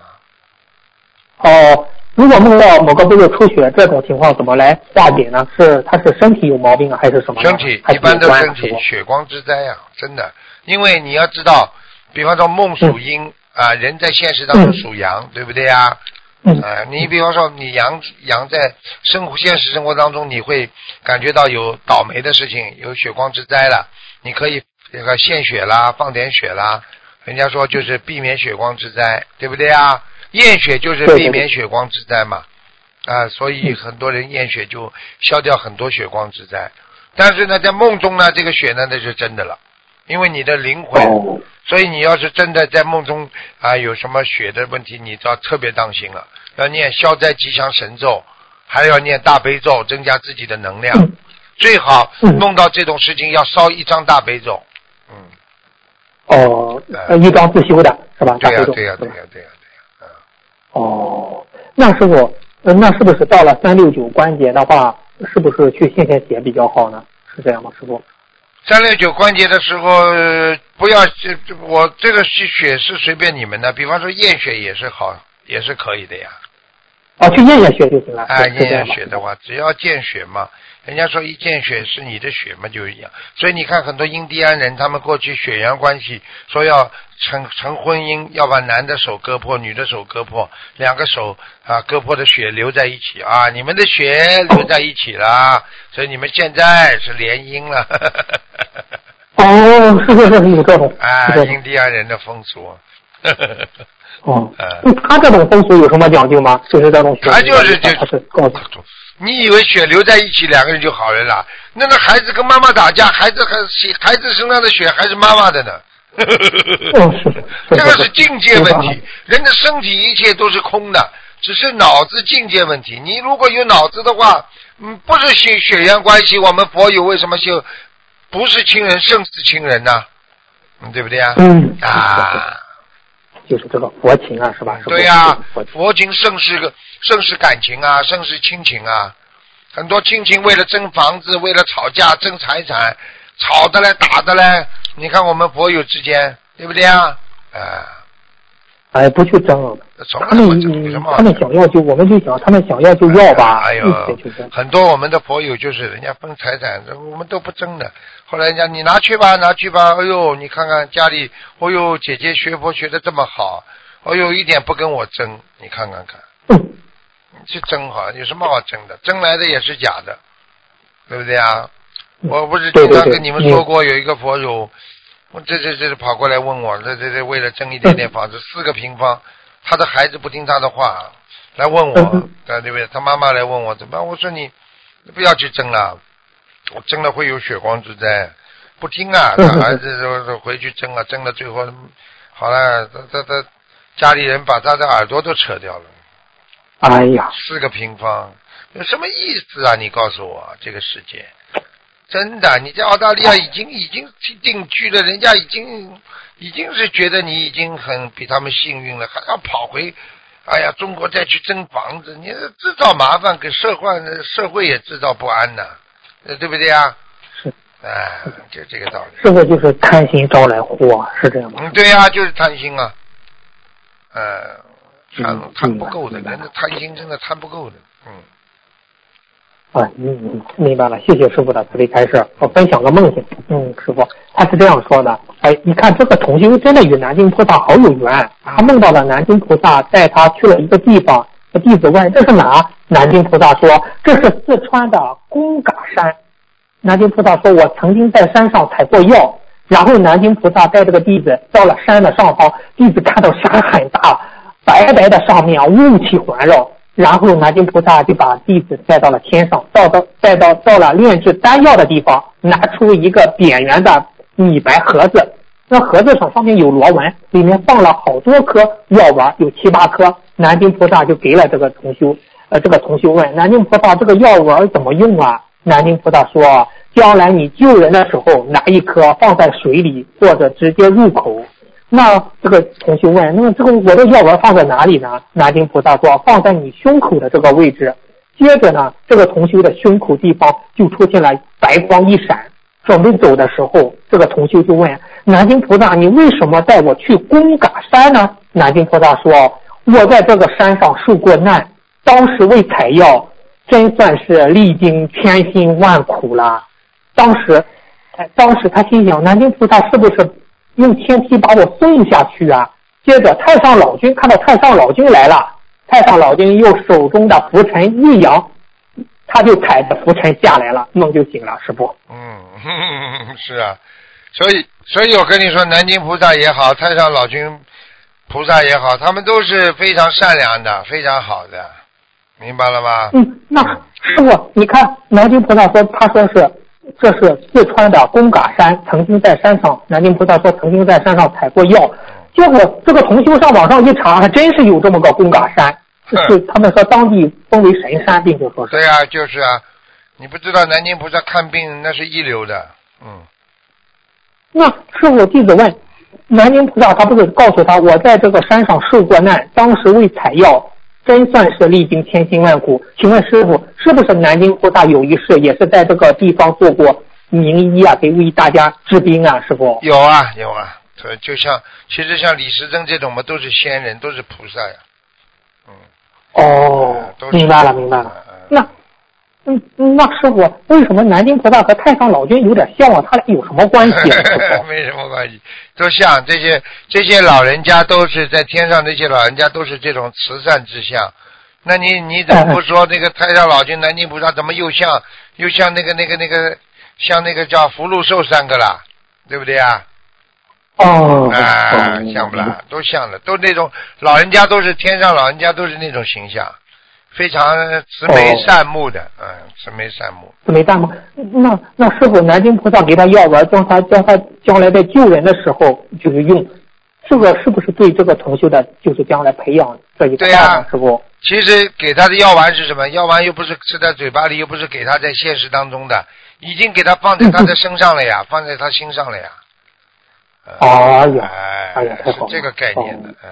哦。如果梦到某个部位出血，这种情况怎么来化解呢？是他是身体有毛病啊，还是什么？身体一般都身体血光之灾呀，真的。因为你要知道，比方说梦属阴啊，人在现实当中属阳，对不对呀？啊，你比方说你阳阳在生活现实生活当中，你会感觉到有倒霉的事情，有血光之灾了，你可以这个献血啦，放点血啦，人家说就是避免血光之灾，对不对啊？验血就是避免血光之灾嘛，啊，所以很多人验血就消掉很多血光之灾。但是呢，在梦中呢，这个血呢那是真的了，因为你的灵魂，所以你要是真的在梦中啊有什么血的问题，你就要特别当心了，要念消灾吉祥神咒，还要念大悲咒，增加自己的能量。最好弄到这种事情要烧一张大悲咒，嗯。哦，呃一张自修的是吧？对呀、对呀、对呀、对呀、对呀、哦，那师傅，呃那是不是到了三六九关节的话，是不是去献献血比较好呢？是这样吗，师傅？三六九关节的时候，呃不要这这我这个是血是随便你们的，比方说验血也是好，也是可以的呀。哦，去验验血就行了。哎，验验血的话，只要见血嘛，人家说一见血是你的血嘛，就一样。所以你看很多印第安人，他们过去血缘关系说要成成婚姻，要把男的手割破，女的手割破，两个手啊割破的血流在一起啊，你们的血流在一起了，所以你们现在是联姻了。哦，是是是，有这种。啊印第安人的风俗。哦呃，那他这种风俗有什么讲究吗？就是这种血，他就是就他是告诉你以为血流在一起，两个人就好了啦？那个孩子跟妈妈打架，孩子还孩子身上的血还是妈妈的呢。这个是是境界问题，人的身体一切都是空的，只是脑子境界问题。你如果有脑子的话，嗯，不是血血缘关系，我们佛友为什么就不是亲人胜似亲人呢？嗯，对不对啊？嗯啊。就是这个佛情啊，是吧？对呀、佛情佛情胜是个胜是感情啊，胜是亲情啊。很多亲情为了争房子，为了吵架争财产，吵的嘞，打的嘞。你看我们佛友之间，对不对啊？啊，哎，不去争，从他们他们想要就，我们就想他们想要就要吧，哎一呦。很多我们的佛友就是人家分财产，我们都不争的。后来人家你拿去吧，拿去吧。哎呦，你看看家里，哎呦，姐姐学佛学的这么好，哎呦，一点不跟我争，你看看看。嗯去争哈，有什么好争的？争来的也是假的，对不对啊？我不是经常跟你们说过，有一个佛友，我这这这跑过来问我，这这这为了争一点点房子，四个平方，他的孩子不听他的话，来问我嗯，对对不对？他妈妈来问我怎么办？我说你你不要去争了，我真的会有血光之灾，不听啊，他嗯儿子说说回去争啊，争了最后好了，他他他家里人把他的耳朵都扯掉了。哎呀，四个平方有什么意思啊？你告诉我，这个世界真的，你在澳大利亚已经已经定居了，人家已经已经是觉得你已经很比他们幸运了，还要跑回，哎呀，中国再去争房子，你这制造麻烦，给社会社会也制造不安呐、呃对不对啊？是，哎，就这个道理。这个就是贪心招来祸，是这样吗？嗯，对呀、就是贪心啊，呃，贪嗯贪不够的，人的贪心真的贪不够的，嗯。啊，嗯嗯，明白了，谢谢师傅的慈悲开示。我分享个梦境，嗯，师傅他是这样说的，哎，你看这个同修真的与南京菩萨好有缘，他梦到了南京菩萨带他去了一个地方，弟子问这是哪？南京菩萨说这是四川的贡嘎山。南京菩萨说，我曾经在山上采过药。然后南京菩萨带这个弟子到了山的上方，弟子看到山很大，白白的上面雾气环绕。然后南京菩萨就把弟子带到了天上，到到带到到了炼制丹药的地方，拿出一个扁圆的米白盒子，那盒子上上面有螺纹，里面放了好多颗药丸，有七八颗。南京菩萨就给了这个同修，呃，这个同修问南京菩萨这个药丸怎么用啊？南京菩萨说，将来你救人的时候，拿一颗放在水里，或者直接入口。那这个同修问，那么这个我的药丸放在哪里呢？南京菩萨说，放在你胸口的这个位置。接着呢，这个同修的胸口地方就出现了白光一闪。准备走的时候，这个同修就问南京菩萨：“你为什么带我去贡嘎山呢？”南京菩萨说：“我在这个山上受过难，当时为采药，真算是历经千辛万苦了。当时，哎，当时他心想，南京菩萨是不是用天梯把我送下去啊？接着，太上老君看到太上老君来了，太上老君用手中的拂尘一扬，他就踩着拂尘下来了，梦就醒了，师傅。嗯，是啊，所以所以我跟你说，南京菩萨也好，太上老君菩萨也好，他们都是非常善良的，非常好的，明白了吗？嗯，那师傅，你看南京菩萨说，他说是这是四川的贡嘎山，曾经在山上，南京菩萨说曾经在山上采过药，结果这个同修上网上一查，还真是有这么个贡嘎山，是他们说当地封为神山，并且说是。对啊，就是啊，你不知道南京菩萨看病那是一流的，嗯，那师傅弟子问，南京菩萨他不是告诉他，我在这个山上受过难，当时为采药，真算是历经千辛万苦。请问师傅，是不是南京菩萨有一世也是在这个地方做过名医啊，给为大家治病啊？师傅有啊有啊，对，就像其实像李时珍这种嘛，都是仙人，都是菩萨呀。嗯。哦明白了明白了。那那师傅，为什么南京菩萨和太上老君有点像啊？他俩有什么关系啊？没什么关系，都像这些这些老人家都是在天上，这些老人家都是这种慈善之相。那你你怎么不说那个太上老君、南京菩萨怎么又像又像那个那个那个像那个叫福禄寿三个啦，对不对啊？哦，啊哦，像不啦？都像的，都那种老人家都是天上老人家都是那种形象，非常慈眉哦善目的，嗯，慈眉善目。慈眉善目，那那师傅，南京菩萨给他药丸，叫他叫他将来在救人的时候就是用，这个是不是对这个同修的，就是将来培养这一块对呀呢？师傅？其实给他的药丸是什么？药丸又不是吃在嘴巴里，又不是给他在现实当中的，已经给他放在他的身上了呀，放在他心上了呀。呃哎呀哎哎呀是这个概念的，嗯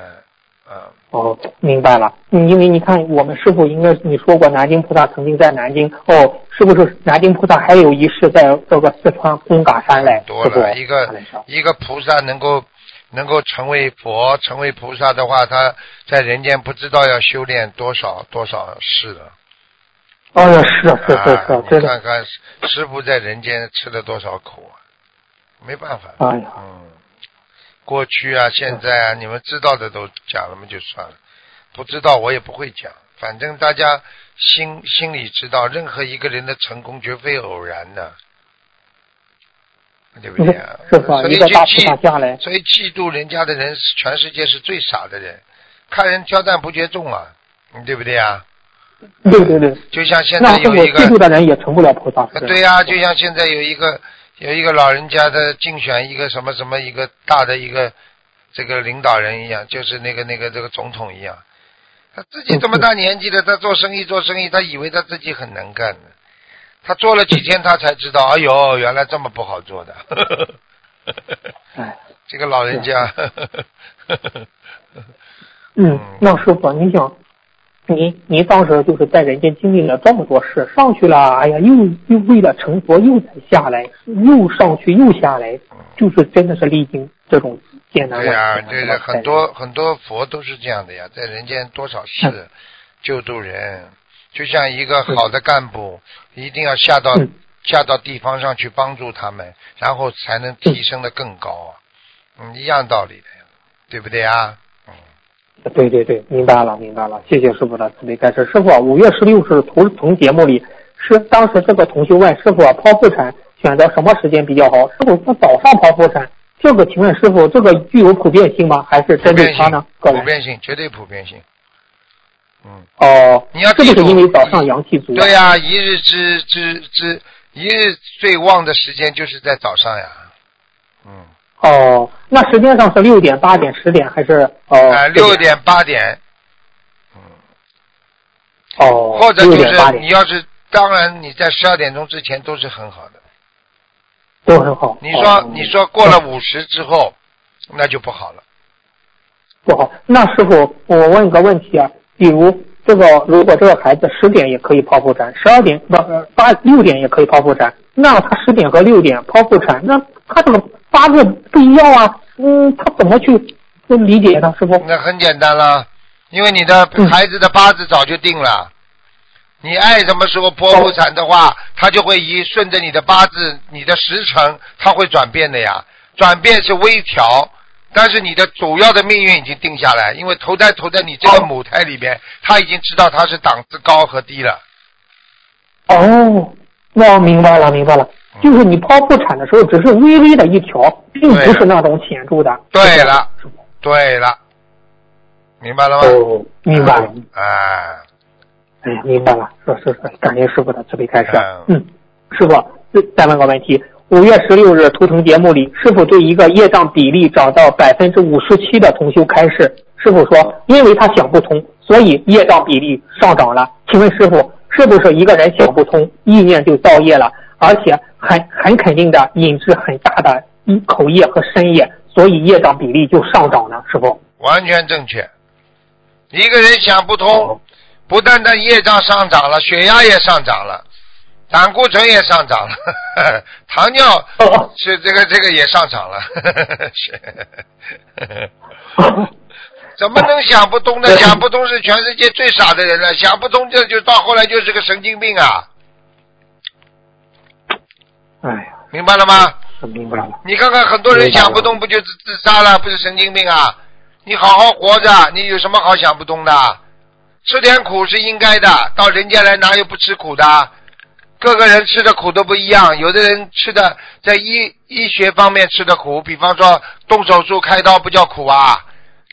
嗯，哦，明白了。嗯因为你看，我们师傅应该你说过，南京菩萨曾经在南京。哦，是不是南京菩萨还有一世在这个四川贡嘎山来？多了一个一个菩萨能够能够成为佛，成为菩萨的话，他在人间不知道要修炼多少多少世了。哦呀，是是是啊是，你真的。看看师傅在人间吃了多少苦啊，没办法。哎呀，嗯，过去啊，现在啊，你们知道的都讲了嘛，就算了；不知道我也不会讲。反正大家心心里知道，任何一个人的成功绝非偶然的，对不对啊？所以一个大菩去嫉，所以嫉妒人家的人，全世界是最傻的人，看人挑担不觉重啊，嗯对不对啊？对对对。就像现在有一个嫉妒的人也成不了菩萨。啊，是对呀、就像现在有一个有一个老人家的竞选一个什么什么一个大的一个这个领导人一样，就是那个那个这个总统一样，他自己这么大年纪了，他做生意做生意，他以为他自己很能干的，他做了几天他才知道，哎呦，原来这么不好做的。哎，这个老人家，嗯，那师傅，你想，您您当时就是在人间经历了这么多事，上去了，哎呀，又又为了成佛又再下来，又上去又下来，就是真的是历经这种艰难对呀。对的，很多很多佛都是这样的呀，在人间多少事救度人，就像一个好的干部，一定要下到嗯下到地方上去帮助他们，然后才能提升的更高啊，嗯，一样道理的呀，对不对啊？对对对，明白了明白了，谢谢师傅的慈悲开示。师傅，五月十六日图腾节目里，是当时这个同学问师傅剖腹产选择什么时间比较好？师傅说早上剖腹产，这个请问师傅，这个具有普遍性吗？还是针对性他呢？普遍性，绝对普遍性。嗯，哦，你要这就是因为早上阳气足啊？对呀、一日之之之，一日最旺的时间就是在早上呀。嗯，哦，那时间上是六点、八点、十点还是哦？啊，六点八点，哦，或者就是你要是，当然你在十二点钟之前都是很好的。都很好。你说哦你说过了五十之后，那就不好了。不好。那师傅，我问个问题啊，比如这个，如果这个孩子十点也可以剖腹产，十二点不呃八六点也可以剖腹产，那他十点和六点剖腹产，那他这个八字不一样啊，嗯，他怎么去去理解呢？师傅？那很简单啦，因为你的嗯孩子的八字早就定了，你爱什么时候剖腹产的话，他就会以顺着你的八字、你的时辰，他会转变的呀。转变是微调，但是你的主要的命运已经定下来，因为投胎投在你这个母胎里边，他已经知道他是档次高和低了。哦，那我明白了，明白了。就是你剖腹产的时候，只是微微的一调，并不是那种显著的。对了对了，明白了吗？哦，明白了。啊，哎呀，明白了，是是是，感谢师傅的慈悲开示。嗯嗯，师傅，再问个问题：五月十六日图腾节目里，师傅对一个业障比例涨到百分之五十七的同修开示，师傅说，因为他想不通，所以业障比例上涨了。请问师傅，是不是一个人想不通，意念就造业了，而且很很肯定的引致很大的一口业和身业，所以业障比例就上涨了？师傅，完全正确。一个人想不通，哦不但但业障上涨了，血压也上涨了，胆固醇也上涨了，糖尿哦是这个这个也上涨了，怎么能想不通呢？想不通是全世界最傻的人了，想不通这就到后来就是个神经病啊！哎呀，明白了吗？我明白了。你看看很多人想不通，不就是自杀了？不是神经病啊！你好好活着，你有什么好想不通的？吃点苦是应该的，到人间来哪有不吃苦的？各个人吃的苦都不一样，有的人吃的在医医学方面吃的苦，比方说动手术开刀不叫苦啊。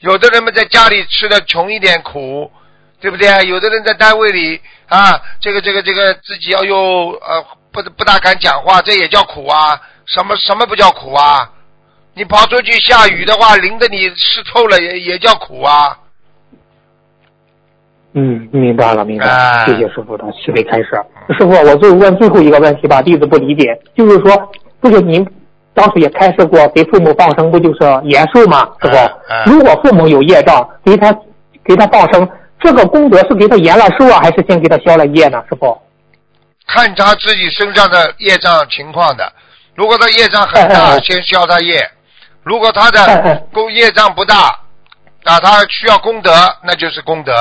有的人们在家里吃的穷一点苦，对不对？有的人在单位里啊，这个这个这个自己要用呃不不大敢讲话，这也叫苦啊。什么什么不叫苦啊？你跑出去下雨的话，淋得你湿透了，也也叫苦啊。嗯，明白了，明白了，哎谢谢师傅的慈悲开示。师傅，我最问最后一个问题吧，弟子不理解，就是说，不是您当时也开示过，给父母放生不就是延寿吗？师傅，哎哎如果父母有业障，给他给他放生，这个功德是给他延了寿啊，还是先给他消了业呢？师傅？看他自己身上的业障情况的。如果他业障很大，先消他业；如果他的 功业障不大，啊，他需要功德，那就是功德。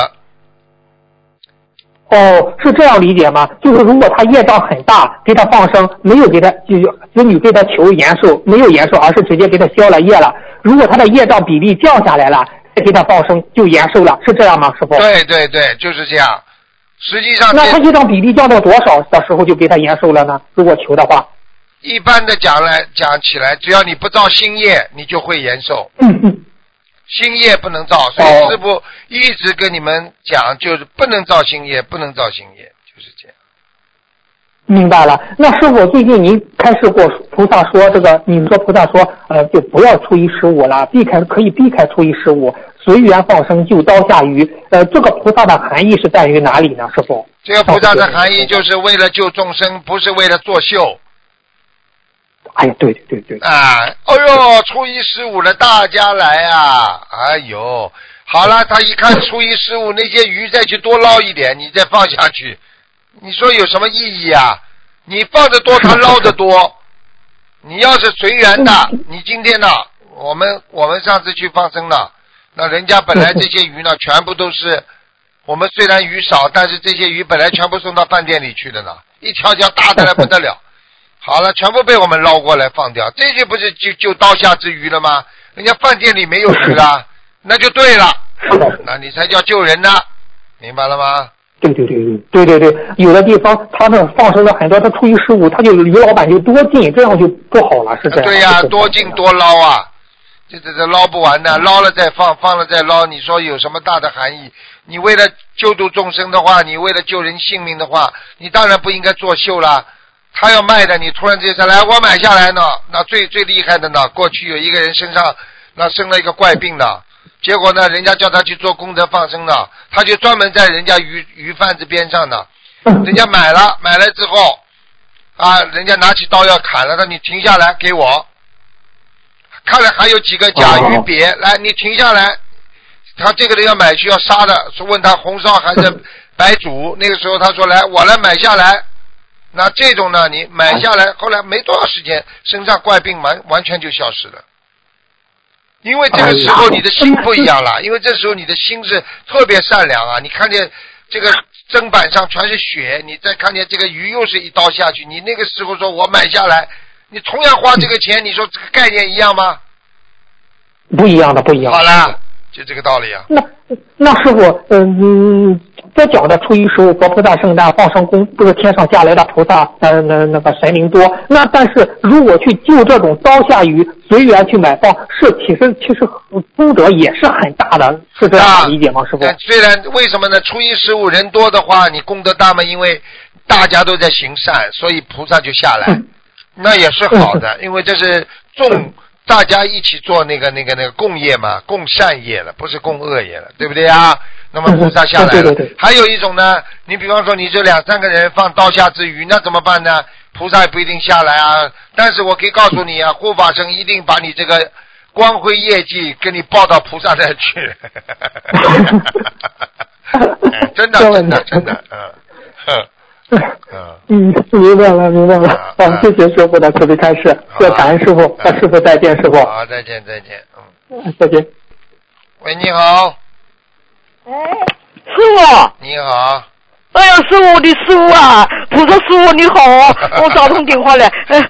哦，是这样理解吗？就是如果他业障很大，给他放生，没有给他就是子女给他求延寿，没有延寿，而是直接给他消了业了。如果他的业障比例降下来了，再给他放生就延寿了，是这样吗，师傅？对对对，就是这样。实际上，那他这业障比例降到多少的时候就给他延寿了呢？如果求的话，一般的讲来讲起来，只要你不造新业，你就会延寿。嗯嗯，新业不能造，所以哦师傅一直跟你们讲，就是不能造新业，不能造新业，就是这样。明白了。那师傅最近您开示过菩萨说这个，你说菩萨说呃就不要初一十五了，避开可以避开初一十五，随缘放生救刀下鱼。呃，这个菩萨的含义是在于哪里呢？师傅？这个菩萨的含义就是为了救众生，不是为了作秀哎呀，对对对对，啊！哎呦，初一十五了，大家来啊！哎呦，好了，他一看初一十五那些鱼再去多捞一点，你再放下去，你说有什么意义啊？你放的多，他捞的多。你要是随缘的，你今天呢，我们我们上次去放生了，那人家本来这些鱼呢，全部都是我们虽然鱼少，但是这些鱼本来全部送到饭店里去的呢，一条条大的来不得了。好了，全部被我们捞过来放掉，这些不是就就刀下之鱼了吗？人家饭店里没有鱼了，那就对了，那你才叫救人呢，明白了吗？对对对对对对对，有的地方他们放生了很多，他出于失误他就鱼老板就多进，这样就不好了，是这样。对呀、是多进多捞啊，这这这捞不完的，捞了再放，放了再捞，你说有什么大的含义？你为了救度众生的话，你为了救人性命的话，你当然不应该作秀啦。他要卖的，你突然之间说来我买下来呢，那最最厉害的呢，过去有一个人身上那生了一个怪病的，结果呢，人家叫他去做功德放生的，他就专门在人家鱼鱼贩子边上呢，人家买了，买了之后，啊，人家拿起刀要砍了，他你停下来给我。看来还有几个甲鱼鳖，来你停下来。他这个人要买去要杀的，是问他红烧还是 白煮。那个时候他说来，我来买下来。那这种呢，你买下来，后来没多少时间，身上怪病完完全就消失了。因为这个时候你的心不一样了，因为这时候你的心是特别善良啊！你看见这个砧板上全是血，你再看见这个鱼又是一刀下去，你那个时候说我买下来，你同样花这个钱，你说这个概念一样吗？不一样的，不一样。好了，就这个道理啊。那那师傅，嗯，在讲的初一十五佛菩萨圣诞放生功，不是天上下来的菩萨，呃，那那个神灵多。那但是如果去救这种刀下鱼，随缘去买放，是其实其实功德也是很大的，是这样理解吗，师傅？虽然为什么呢？初一十五人多的话，你功德大嘛？因为大家都在行善，所以菩萨就下来，嗯那也是好的，因为这是众大家一起做那个那个那个共业嘛，共善业了，不是共恶业了，对不对啊？那么菩萨下来了。对对对对还有一种呢，你比方说你这两三个人放刀下之鱼，那怎么办呢？菩萨也不一定下来啊。但是我可以告诉你啊，护法神一定把你这个光辉业绩给你报到菩萨那去。哎真的，真的，真的，嗯，哼嗯，嗯，明白了，明白了。啊好，谢谢师傅的慈悲开示，要感恩师傅。啊那师傅再见，师傅，好，再见，再见，嗯，再见。喂，你好，哎师傅，你好，哎呀，师傅，我的师傅啊，菩萨师傅你好，我打通电话了，哎，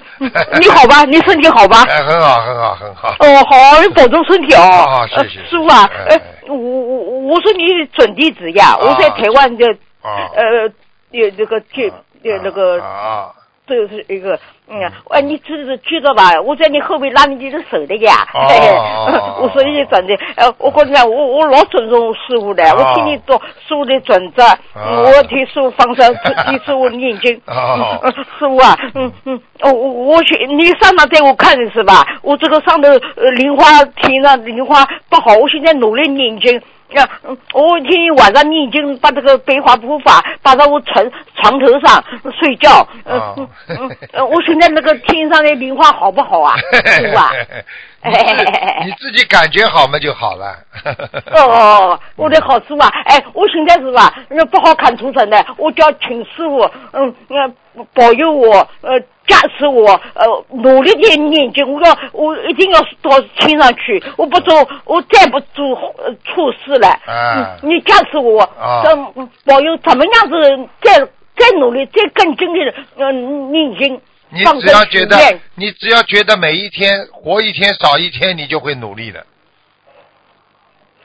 你好吧？你身体好吧？哎，很好，很好，很好，哦，好，你保重身体哦。好谢谢呃师傅啊，哎哎，我我我说你准弟子呀，我在台湾的，啊，呃，有那个就有那个啊，这是一个，嗯，哎，你知道知道吧？我在你后面拉你的手的呀，哦哦我说你真的，呃，我跟你讲，我我老尊重师傅的，我听你读师傅的准则，我替师傅放生，替师傅念经，哦师傅啊，嗯嗯，我我我去，你上场带我看的是吧？我这个上头呃莲花天上莲花不好，我现在努力念经。呀，嗯我天天晚上念经，把这个悲华普法摆到我床床头上睡觉。嗯哦嗯我现在那个天上的莲花好不好啊？师傅啊？你自己感觉好嘛就好了。哦哦，我的好师傅啊！哎，我现在是吧，那不好看图腾的，我就要请师傅，嗯，呃，保佑我，呃，加持我，呃，努力的念经，我要，我一定要到天上去，我不做，我再不做呃错事了。啊嗯，你加持我，啊嗯，保佑怎么样子再再努力，再更精的呃念经。你只要觉得你只要觉得每一天活一天少一天，你就会努力的。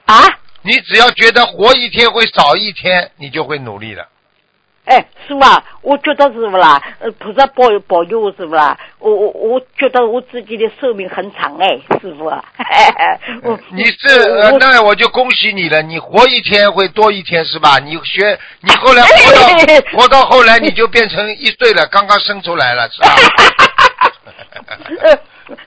啊，你只要觉得活一天会少一天，你就会努力的。哎，师傅啊，我觉得是不啦？呃，菩萨保佑保佑我是不啦？我我我觉得我自己的寿命很长哎，师傅啊。我你是那我就恭喜你了，你活一天会多一天是吧？你学你后来活到活到后来你就变成一岁了，刚刚生出来了是吧？呃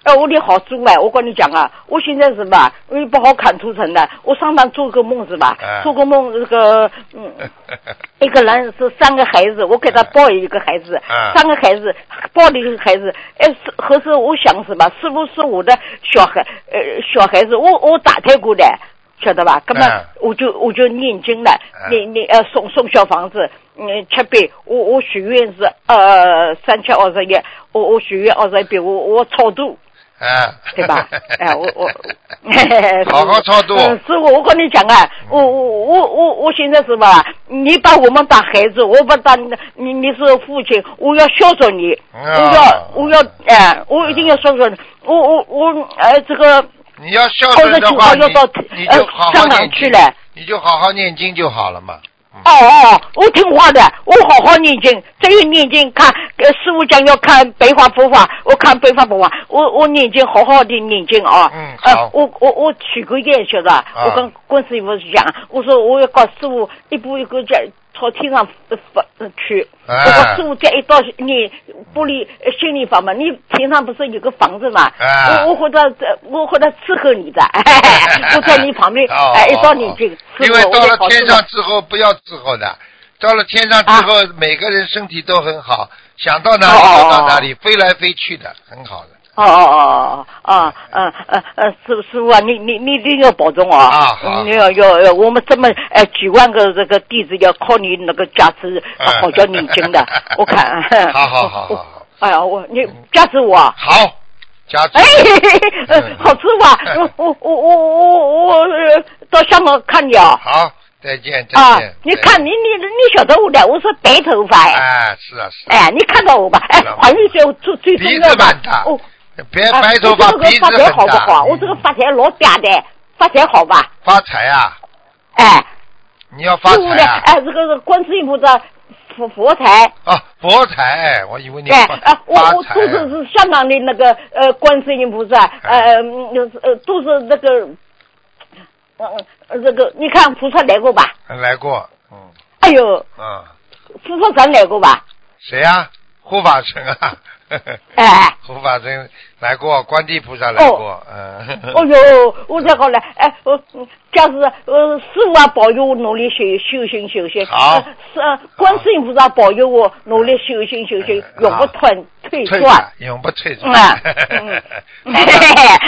呃，我的好猪哎，我跟你讲啊，我现在是吧，因为不好看图腾的，我上班做个梦是吧？哎做个梦这个嗯。一个人是三个孩子，我给他抱一个孩子，嗯三个孩子抱了一个孩子，哎，是合适我想是吧？是不是我的小孩呃小孩子？我我打胎过的，晓得吧？根本嗯我就我就念经了，嗯念念呃送送小房子，嗯七遍，我我许愿是呃三七二十一，我我许愿二十一遍，我我超度。啊，对吧？哎，我我，好好超度嗯，师傅，我跟你讲啊，我我我我我现在是吧？你把我们当孩子，我不当你你是父亲，我要孝顺你，啊我要我要哎，我一定要孝顺你，我我我呃这个你要孝顺的话，况要到你你呃就好好香港念经去了。你就好好念经就好了嘛。哦哦，我听话的，我好好念经，只有念经看，呃，师傅讲要看白话佛法，我看白话佛法，我我念经好好的念经啊。嗯好呃，我我我许个愿晓得吧？我跟观世音菩萨讲，我说我要告师傅一步一个脚朝天上发去。哎我告师傅这一道你玻璃呃心理房嘛，你天上不是有个房子嘛？哎我我会到我会到伺候你的，我在你旁边，哦哎，一到你这个。因为到了天上之后不要伺候的，到了天上之后，每个人身体都很好，想到哪里就到哪里，飞来飞去的，很好的。哦哦哦哦哦，嗯嗯嗯，师师傅啊，你你你一定要保重啊！啊好你要要要，我们这么呃几万个这个弟子要靠你那个加持，嗯好叫念经的，我看。好好好好好。哎呀，我你加持我啊。好，加持哎，好师傅啊，我我我我我呃到香港看你啊。好，再见再啊见。，你看你你你晓得我的，我是白头发哎。哎，是啊是啊，哎，你看到我吧？哎怀孕最最最重要的子蛮大哦。别啊白头发我这个鼻子发财很好不好？我这个发财老嗲的，发财好吧？发财啊！哎，你要发财啊！哎，这个是观世音菩萨佛佛财，啊，佛财，我以为你哎，发啊，我我都是是香港的那个呃观世音菩萨，呃嗯呃都是那个，嗯呃这个你看菩萨来过吧？来过，嗯哎呦，嗯，护法神来过吧？谁呀？护法神啊！哎，护法神来过，观地菩萨来过，嗯。哦哟，我这个嘞，哎，我假是呃，师傅啊，保佑我努力修修行修行。好呃是呃观世音菩萨保佑我努力修行修行，永不退退退转。永不退转。嗯啊 嗯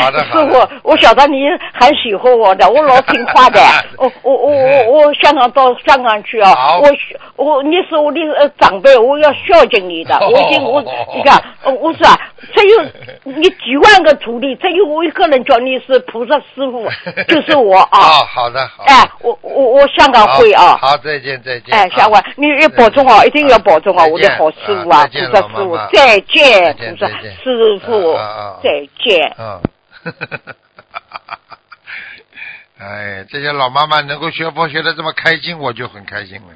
好的，师。傅，我晓得你很喜欢我的，我老听话的。我我我我我香港到香港去啊好，我我你是我的呃长辈，我要孝敬你的。哦我已经我你看，呃我说啊，只有你几万个徒弟，只有我一个人叫你是菩萨师傅，就是我啊。哦，好的，好的。哎，我我我香港会啊。好，再见，再见。哎，香啊港，你要保重啊，一定要保重啊，再见我的好师傅啊，啊再见菩萨师傅再见，菩萨师傅再见。嗯。哎，这些老妈妈能够学佛学的这么开心，我就很开心了。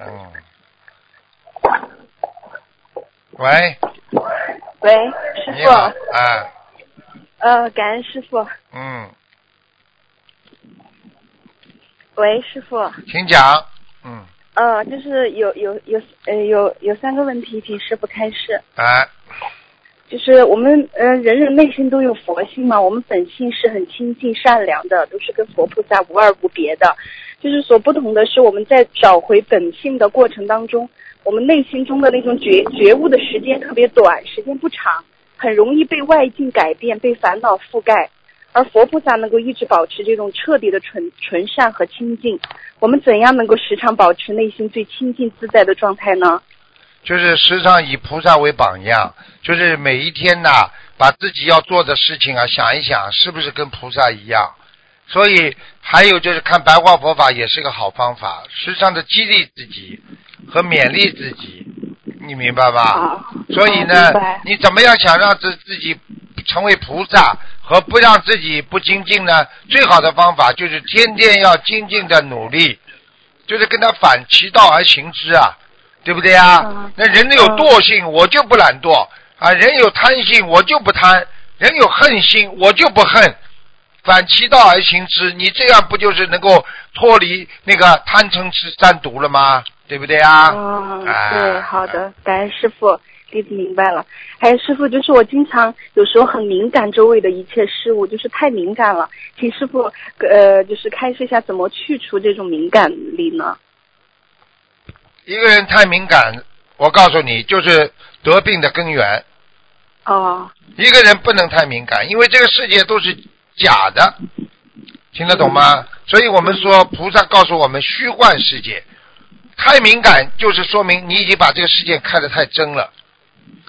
嗯。喂，喂，师傅，，啊，呃，感恩师傅。嗯，喂，师傅，请讲，嗯，呃，就是有有有呃有有三个问题，请师傅开示。哎，就是我们呃人人内心都有佛性嘛，我们本性是很清净善良的，都是跟佛菩萨无二无别的。就是所不同的是，我们在找回本性的过程当中，我们内心中的那种觉觉悟的时间特别短，时间不长，很容易被外境改变，被烦恼覆盖。而佛菩萨能够一直保持这种彻底的纯纯善和清净。我们怎样能够时常保持内心最清净自在的状态呢？就是时常以菩萨为榜样，就是每一天呐，把自己要做的事情啊想一想，是不是跟菩萨一样。所以还有就是看白话佛法也是个好方法，时常的激励自己和勉励自己，你明白吧？啊，所以呢你怎么样想让自自己成为菩萨和不让自己不精进呢？最好的方法就是天天要精进的努力，就是跟他反其道而行之啊，对不对啊？嗯那人有惰性，我就不懒惰啊；人有贪心，我就不贪；人有恨心，我就不恨。反其道而行之，你这样不就是能够脱离那个贪嗔痴三毒了吗？对不对啊？嗯，啊对，好的，感恩师傅，弟子明白了。还有师傅，就是我经常有时候很敏感周围的一切事物，就是太敏感了，请师傅呃，就是开示一下怎么去除这种敏感力呢？一个人太敏感，我告诉你，就是得病的根源。哦，一个人不能太敏感，因为这个世界都是假的，听得懂吗？所以我们说，菩萨告诉我们虚幻世界，太敏感就是说明你已经把这个事件看得太真了。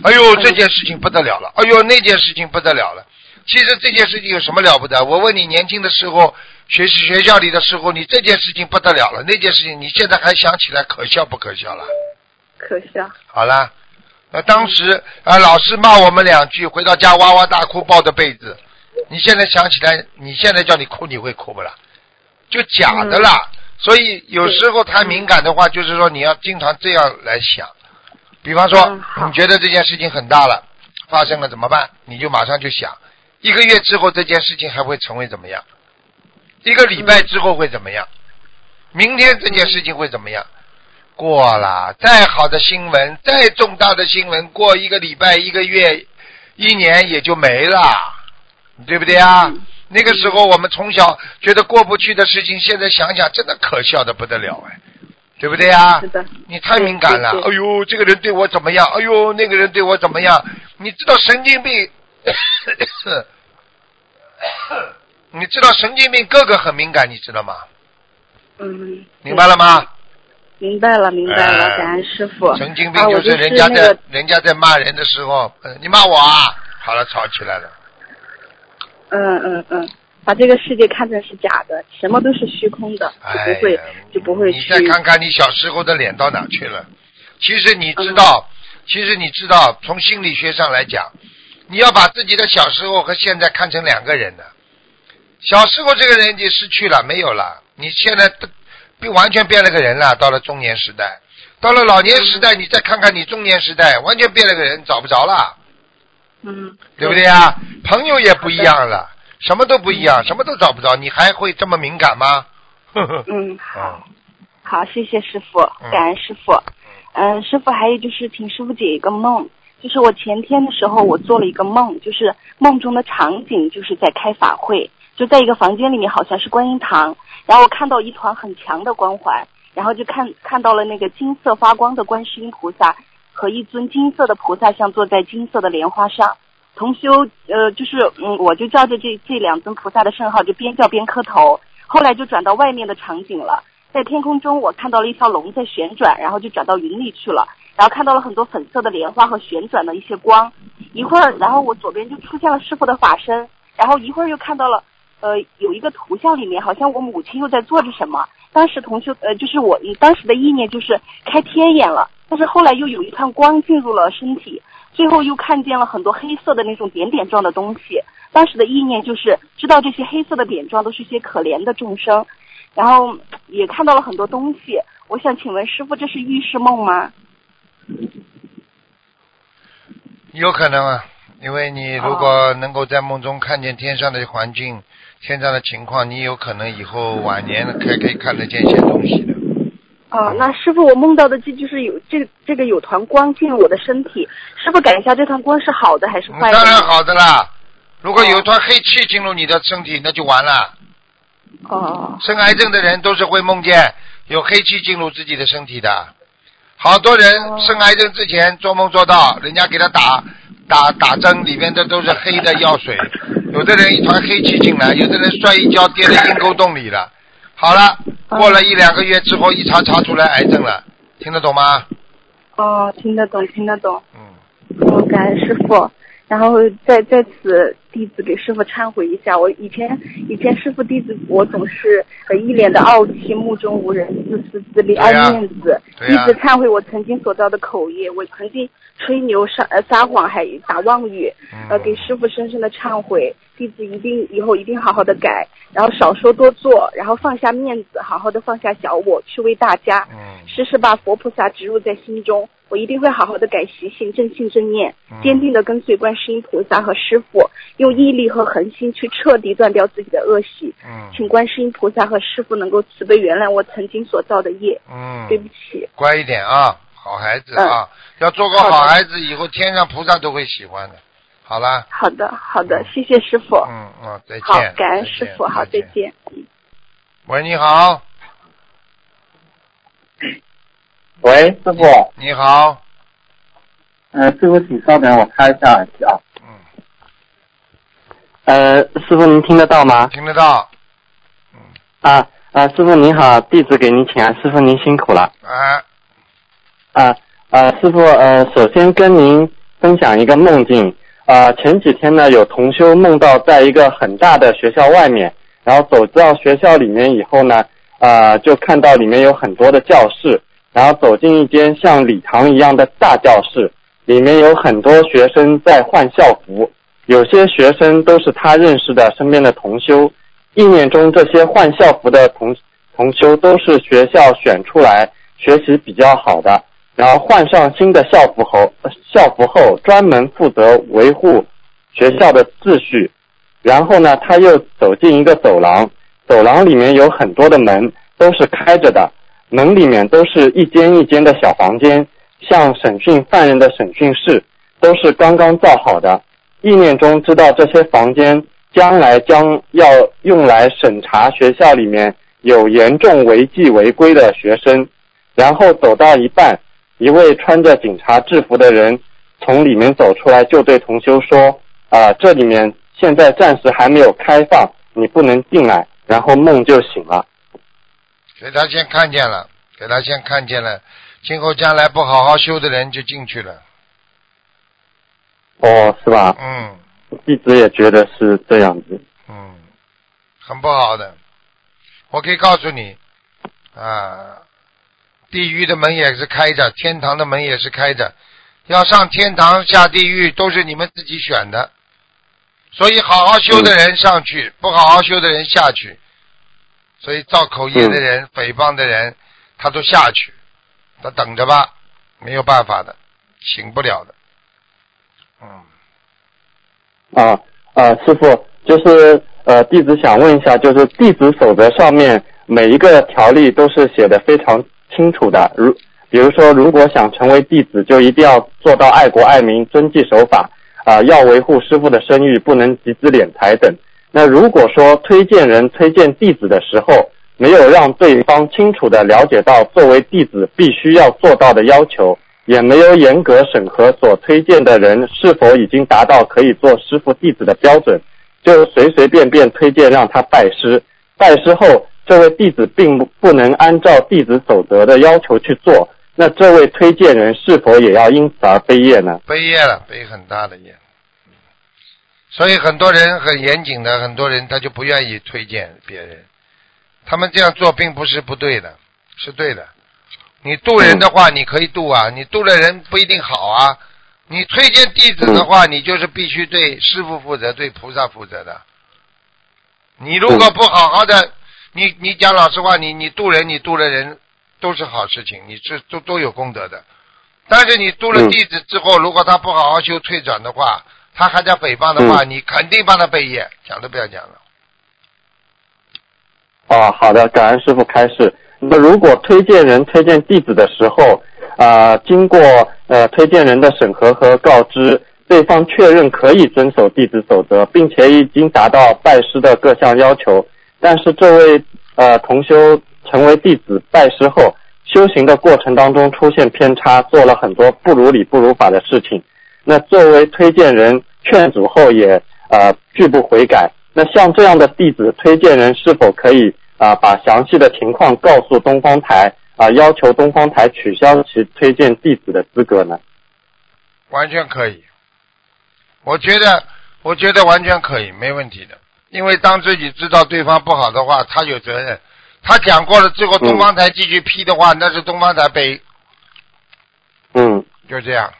哎呦，这件事情不得了了！哎呦，那件事情不得了了。其实这件事情有什么了不得？我问你，年轻的时候学习学校里的时候，你这件事情不得了了，那件事情你现在还想起来可笑不可笑了？可笑。好啦，那当时啊，老师骂我们两句，回到家哇哇大哭，抱着被子。你现在想起来，你现在叫你哭，你会哭不啦？就假的啦。所以有时候太敏感的话，就是说你要经常这样来想。比方说你觉得这件事情很大了，发生了怎么办？你就马上就想，一个月之后这件事情还会成为怎么样？一个礼拜之后会怎么样？明天这件事情会怎么样？过了，再好的新闻，再重大的新闻，过一个礼拜、一个月、一年也就没了，对不对啊？那个时候我们从小觉得过不去的事情，现在想想真的可笑的不得了哎，对不对啊是？的，你太敏感了，哎呦，这个人对我怎么样？哎呦，那个人对我怎么样？你知道神经病？你知道神经病个个很敏感，你知道吗？嗯，明白了吗？明白了，明白了，哎感恩师傅。神经病就是是人家在、那个，人家在骂人的时候，呃你骂我啊，好了，吵起来了。嗯嗯嗯，把这个世界看成是假的，什么都是虚空的，就哎不会呀就不会你。再看看你小时候的脸到哪去了？其实你知道，嗯其实你知道，从心理学上来讲，你要把自己的小时候和现在看成两个人的。小时候这个人已经失去了，没有了。你现在完全变了个人了，到了中年时代，到了老年时代，你再看看你中年时代，完全变了个人，找不着了。嗯，对不对呀？朋友也不一样了，什么都不一样，什么都找不着，你还会这么敏感吗？呵呵。嗯，好，啊，好，谢谢师傅嗯，感恩师傅。嗯，师傅还有就是请师傅解一个梦，就是我前天的时候，我做了一个梦，就是梦中的场景就是在开法会，就在一个房间里面，好像是观音堂，然后我看到一团很强的光环，然后就看看到了那个金色发光的观世音菩萨和一尊金色的菩萨像坐在金色的莲花上。同修，呃，就是嗯，我就照着这这两尊菩萨的圣号，就边叫边磕头。后来就转到外面的场景了，在天空中我看到了一条龙在旋转，然后就转到云里去了，然后看到了很多粉色的莲花和旋转的一些光。一会儿，然后我左边就出现了师傅的法身，然后一会儿又看到了，呃，有一个图像里面好像我母亲又在做着什么。当时同修，呃，就是我当时的意念就是开天眼了，但是后来又有一团光进入了身体。最后又看见了很多黑色的那种点点状的东西，当时的意念就是知道这些黑色的点状都是些可怜的众生，然后也看到了很多东西。我想请问师傅，这是预示梦吗？有可能啊，因为你如果能够在梦中看见天上的环境、天上的情况，你有可能以后晚年还可以看得见一些东西的。哦，那师傅，我梦到的这就是有这这个有团光进入我的身体，师傅感一下，这团光是好的还是坏的？当然好的啦，如果有团黑气进入你的身体，那就完了。哦。生癌症的人都是会梦见有黑气进入自己的身体的，好多人生癌症之前做梦做到人家给他打打打针，里面的都是黑的药水，有的人一团黑气进来，有的人摔一跤跌在阴沟洞里了。好了，过了一两个月之后，一查查出来癌症了，听得懂吗？哦，听得懂，听得懂。嗯。我，感恩师傅。然后在在此，弟子给师傅忏悔一下，我以前以前师傅弟子，我总是一脸的傲气，目中无人，自私自利，爱面子。弟子忏悔我曾经所造的口业，我曾经吹牛撒撒谎，还打妄语，呃，给师傅深深的忏悔。弟子一定以后一定好好的改，然后少说多做，然后放下面子，好好的放下小我，去为大家。嗯。时时把佛菩萨植入在心中，我一定会好好的改习性，正信正念，坚定的跟随观世音菩萨和师傅，用毅力和恒心去彻底断掉自己的恶习。嗯。请观世音菩萨和师傅能够慈悲原谅我曾经所造的业。嗯。对不起。乖一点啊，好孩子啊，要做个好孩子，以后天上菩萨都会喜欢的。好了。好的，好的，谢谢师傅。嗯嗯，再见。好，感恩师傅，好，再见。喂，你好。喂，师傅。你好。呃，师傅，请稍等，我开一下耳机啊。嗯。呃，师傅，您听得到吗？听得到。嗯。啊啊，师傅您好，弟子给您请安，师傅您辛苦了。啊。啊啊，师傅呃，首先跟您分享一个梦境。啊，前几天呢，有同修梦到在一个很大的学校外面，然后走到学校里面以后呢，啊，就看到里面有很多的教室，然后走进一间像礼堂一样的大教室，里面有很多学生在换校服，有些学生都是他认识的身边的同修，意念中这些换校服的同同修都是学校选出来学习比较好的。然后换上新的校服后，校服后专门负责维护学校的秩序。然后呢，他又走进一个走廊，走廊里面有很多的门都是开着的，门里面都是一间一间的小房间，像审讯犯人的审讯室，都是刚刚造好的。意念中知道这些房间将来将要用来审查学校里面有严重违纪违规的学生。然后走到一半。一位穿着警察制服的人从里面走出来，就对同修说：“啊，这里面现在暂时还没有开放，你不能进来。”然后梦就醒了。给他先看见了，给他先看见了，今后将来不好好修的人就进去了。哦，是吧？嗯。一直也觉得是这样子。嗯，很不好的。我可以告诉你，啊。地狱的门也是开着，天堂的门也是开着。要上天堂下地狱都是你们自己选的，所以好好修的人上去，不好好修的人下去。所以造口业的人、诽谤的人，他都下去，他等着吧，没有办法的，醒不了的。嗯。啊啊，师傅，就是呃，弟子想问一下，就是弟子守则上面每一个条例都是写的非常。清楚的，如比如说，如果想成为弟子，就一定要做到爱国爱民、遵纪守法，啊、要维护师傅的声誉，不能集资敛财等。那如果说推荐人推荐弟子的时候，没有让对方清楚的了解到作为弟子必须要做到的要求，也没有严格审核所推荐的人是否已经达到可以做师傅弟子的标准，就随随便便推荐让他拜师。拜师后，这位弟子并不不能按照弟子守则的要求去做，那这位推荐人是否也要因此而背业呢？背业了，背很大的业。所以很多人很严谨的，很多人他就不愿意推荐别人。他们这样做并不是不对的，是对的。你渡人的话，你可以渡啊，你渡了人不一定好啊。你推荐弟子的话，你就是必须对师傅负责，对菩萨负责的。你如果不好好的，你你讲老实话，你你渡人，你渡了人都是好事情，你这都都有功德的。但是你渡了弟子之后，如果他不好好修退转的话，他还在诽谤的话，你肯定帮他背业，讲都不要讲了。哦，好的，感恩师傅开示。那如果推荐人推荐弟子的时候，啊、经过呃推荐人的审核和告知，对方确认可以遵守弟子守则，并且已经达到拜师的各项要求，但是这位呃同修成为弟子拜师后，修行的过程当中出现偏差，做了很多不如理不如法的事情。那作为推荐人劝阻后也呃拒不悔改，那像这样的弟子，推荐人是否可以啊、把详细的情况告诉东方台啊、要求东方台取消其推荐弟子的资格呢？完全可以。我觉得，我觉得完全可以，没问题的。因为当自己知道对方不好的话，他有责任。他讲过了之后，东方台继续批的话，那是东方台背，嗯，就这样。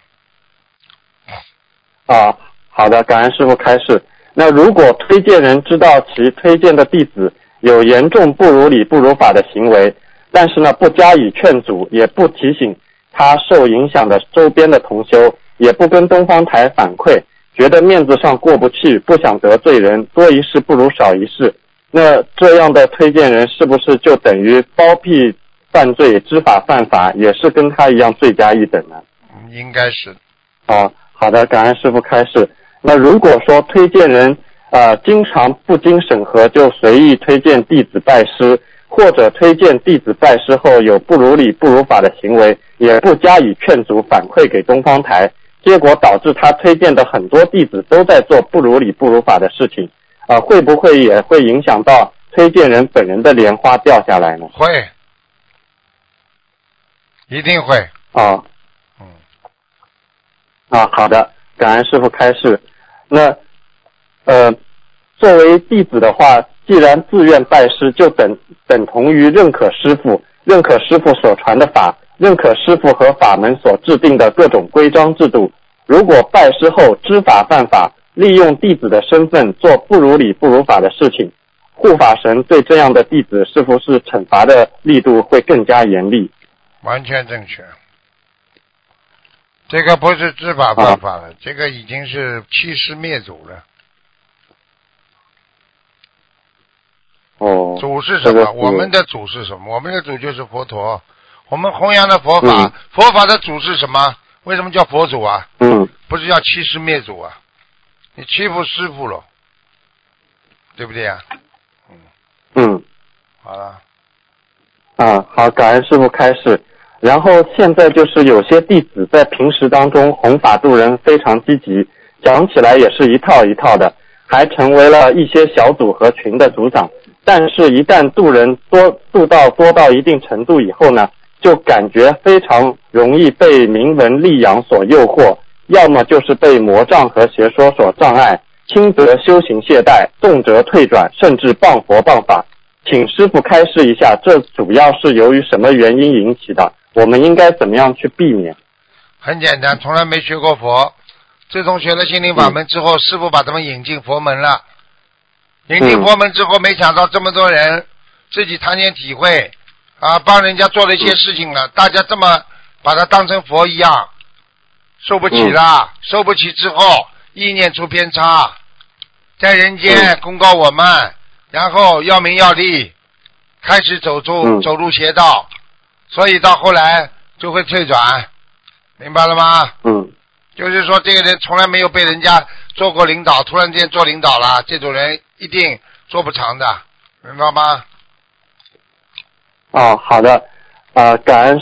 啊，好的，感恩师傅开示。那如果推荐人知道其推荐的弟子有严重不如理不如法的行为，但是呢不加以劝阻，也不提醒他受影响的周边的同修，也不跟东方台反馈，觉得面子上过不去，不想得罪人，多一事不如少一事。那这样的推荐人是不是就等于包庇犯罪、知法犯法，也是跟他一样罪加一等呢？嗯应该是哦，好的，感恩师傅开示。那如果说推荐人呃经常不经审核就随意推荐弟子拜师，或者推荐弟子拜师后有不如理不如法的行为，也不加以劝阻反馈给东方台，结果导致他推荐的很多弟子都在做不如理不如法的事情，啊、会不会也会影响到推荐人本人的莲花掉下来呢？会，一定会。啊、嗯，啊，好的，感恩师傅开示。那呃，作为弟子的话，既然自愿拜师，就等等同于认可师傅，认可师傅所传的法，认可师傅和法门所制定的各种规章制度。如果拜师后知法犯法，利用弟子的身份做不如理不如法的事情，护法神对这样的弟子是不是惩罚的力度会更加严厉？完全正确。这个不是知法犯法了，这个已经是欺师灭祖了。哦，祖是什么？这个我们的祖是什么？我们的祖就是佛陀。我们弘扬的佛法，嗯佛法的祖是什么？为什么叫佛祖啊？嗯不是叫欺师灭祖啊？你欺负师傅了，对不对呀、嗯。好了，啊，好，感恩师傅开示。然后现在就是有些弟子在平时当中弘法度人非常积极，讲起来也是一套一套的，还成为了一些小组和群的组长。但是，一旦度人多度到多到一定程度以后呢，就感觉非常容易被名闻利养所诱惑，要么就是被魔障和邪说所障碍，轻则修行懈怠，重则退转，甚至谤佛谤法。请师傅开示一下，这主要是由于什么原因引起的？我们应该怎么样去避免？很简单，从来没学过佛，自从学了心灵法门之后，师傅把他们引进佛门了。引进佛门之后，没想到这么多人自己谈点体会啊，帮人家做了一些事情了，大家这么把他当成佛一样，受不起了，受不起之后，意念出偏差，在人间公告我们，然后要名要利，开始走出、嗯。走入邪道，所以到后来就会退转，明白了吗？嗯。就是说，这个人从来没有被人家做过领导，突然间做领导了，这种人一定做不长的，明白吗？哦，好的，啊、感恩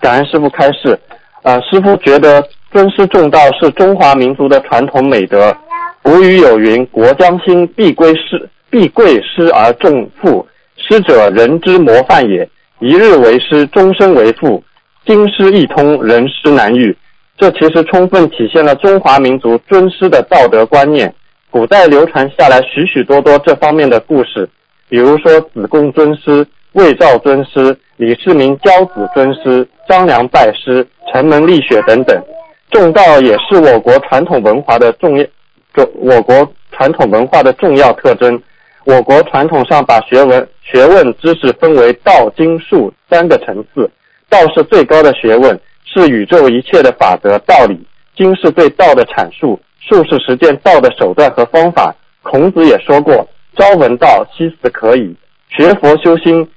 感恩师傅开示。啊，师傅觉得尊师重道是中华民族的传统美德。古语有云：“国将兴，必归师，必贵师而重父。师者，人之模范也。一日为师，终身为父。经师一通，人师难遇。”这其实充分体现了中华民族尊师的道德观念。古代流传下来许许多多这方面的故事，比如说子贡尊师、魏赵尊师、李世民教子尊师、张良拜师、程门立雪等等。重道也是我国传统文化的重要，重我国传统文化的重要特征。我国传统上把学问、学问知识分为道、经、术三个层次。道是最高的学问，是宇宙一切的法则道理；经是对道的阐述，术是实践道的手段和方法。孔子也说过：“朝闻道，夕死可矣。”学佛修心，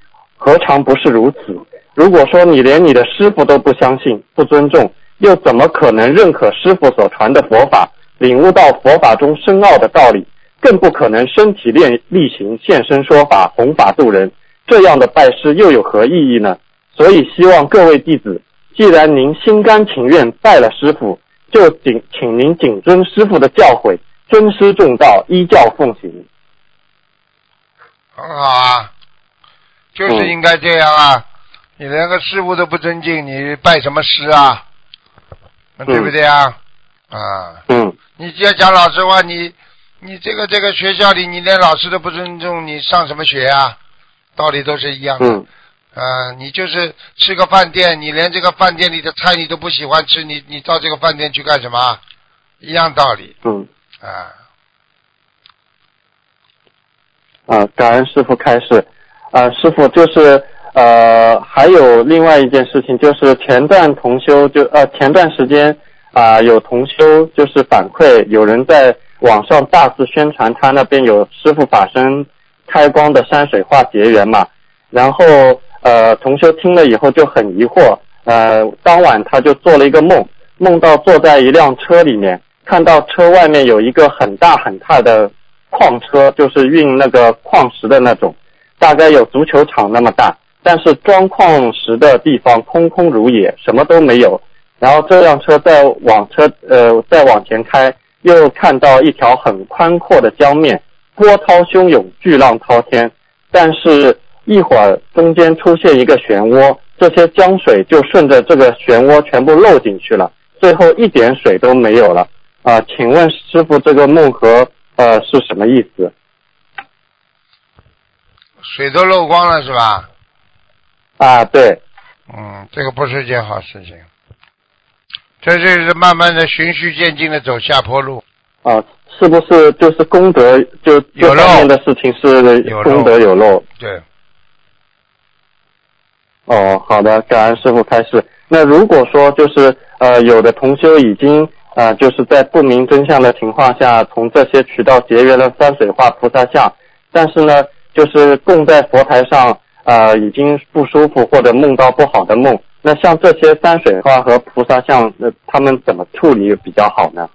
何尝不是如此？如果说你连你的师傅都不相信、不尊重，又怎么可能认可师傅所传的佛法，领悟到佛法中深奥的道理？更不可能身体练力行、现身说法、弘法度人。这样的拜师又有何意义呢？所以希望各位弟子，既然您心甘情愿拜了师傅，就谨请您谨遵师傅的教诲，尊师重道，依教奉行。很好啊，就是应该这样啊！你连个师傅都不尊敬，你拜什么师啊？对不对啊？啊，嗯你既然讲老实话，你你这个这个学校里，你连老师都不尊重，你上什么学啊？道理都是一样的。嗯啊，你就是吃个饭店，你连这个饭店里的菜你都不喜欢吃，你你到这个饭店去干什么？一样道理嗯啊。啊，感恩师傅开示。啊，师傅就是呃，还有另外一件事情，就是前段同修就呃前段时间啊、有同修就是反馈，有人在网上大肆宣传他那边有师傅法身开光的山水画结缘嘛，然后呃同修听了以后就很疑惑，呃当晚他就做了一个梦，梦到坐在一辆车里面，看到车外面有一个很大很大的矿车，就是运那个矿石的那种，大概有足球场那么大，但是装矿石的地方空空如也，什么都没有。然后这辆车再往车呃再往前开，又看到一条很宽阔的江面，波涛汹涌，巨浪滔天。但是，一会儿中间出现一个漩涡，这些江水就顺着这个漩涡全部漏进去了，最后一点水都没有了。啊、请问师傅，这个梦河呃是什么意思？水都漏光了是吧？啊，对，嗯，这个不是件好事情。这就是慢慢的循序渐进的走下坡路。啊，是不是就是功德就有漏面的事情是有功德有漏？对，哦，好的，感恩师傅开示。那如果说就是呃，有的同修已经呃，就是在不明真相的情况下，从这些渠道结缘了山水画菩萨像，但是呢，就是供在佛台上，呃，已经不舒服或者梦到不好的梦，那像这些山水画和菩萨像，那他们怎么处理比较好呢？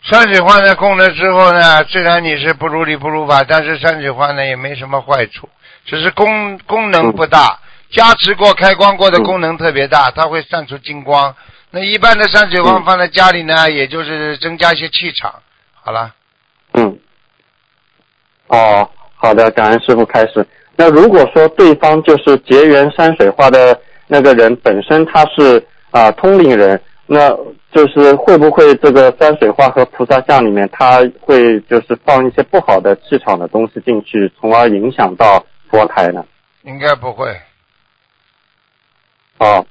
山水画呢供了之后呢，虽然你是不如理不如法，但是山水画呢也没什么坏处，只是功功能不大。加持过、开光过的功能特别大，它会散出金光。那一般的山水画放在家里呢，也就是增加一些气场。好了，嗯，哦，好的，感恩师傅开始。那如果说对方就是结缘山水画的那个人本身他是啊、通灵人，那就是会不会这个山水画和菩萨像里面，他会就是放一些不好的气场的东西进去，从而影响到佛台呢？应该不会。哦，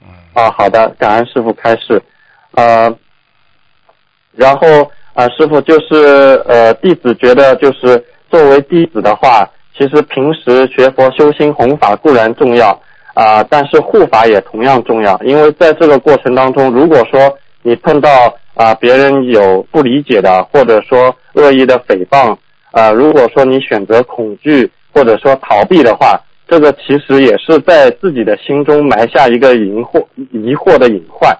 嗯，啊，好的，感恩师傅开示。呃，然后啊、师傅就是呃，弟子觉得就是作为弟子的话，其实平时学佛修心弘法固然重要啊、但是护法也同样重要。因为在这个过程当中，如果说你碰到啊、别人有不理解的，或者说恶意的诽谤，啊，如果说你选择恐惧或者说逃避的话，这个其实也是在自己的心中埋下一个疑惑疑惑的隐患。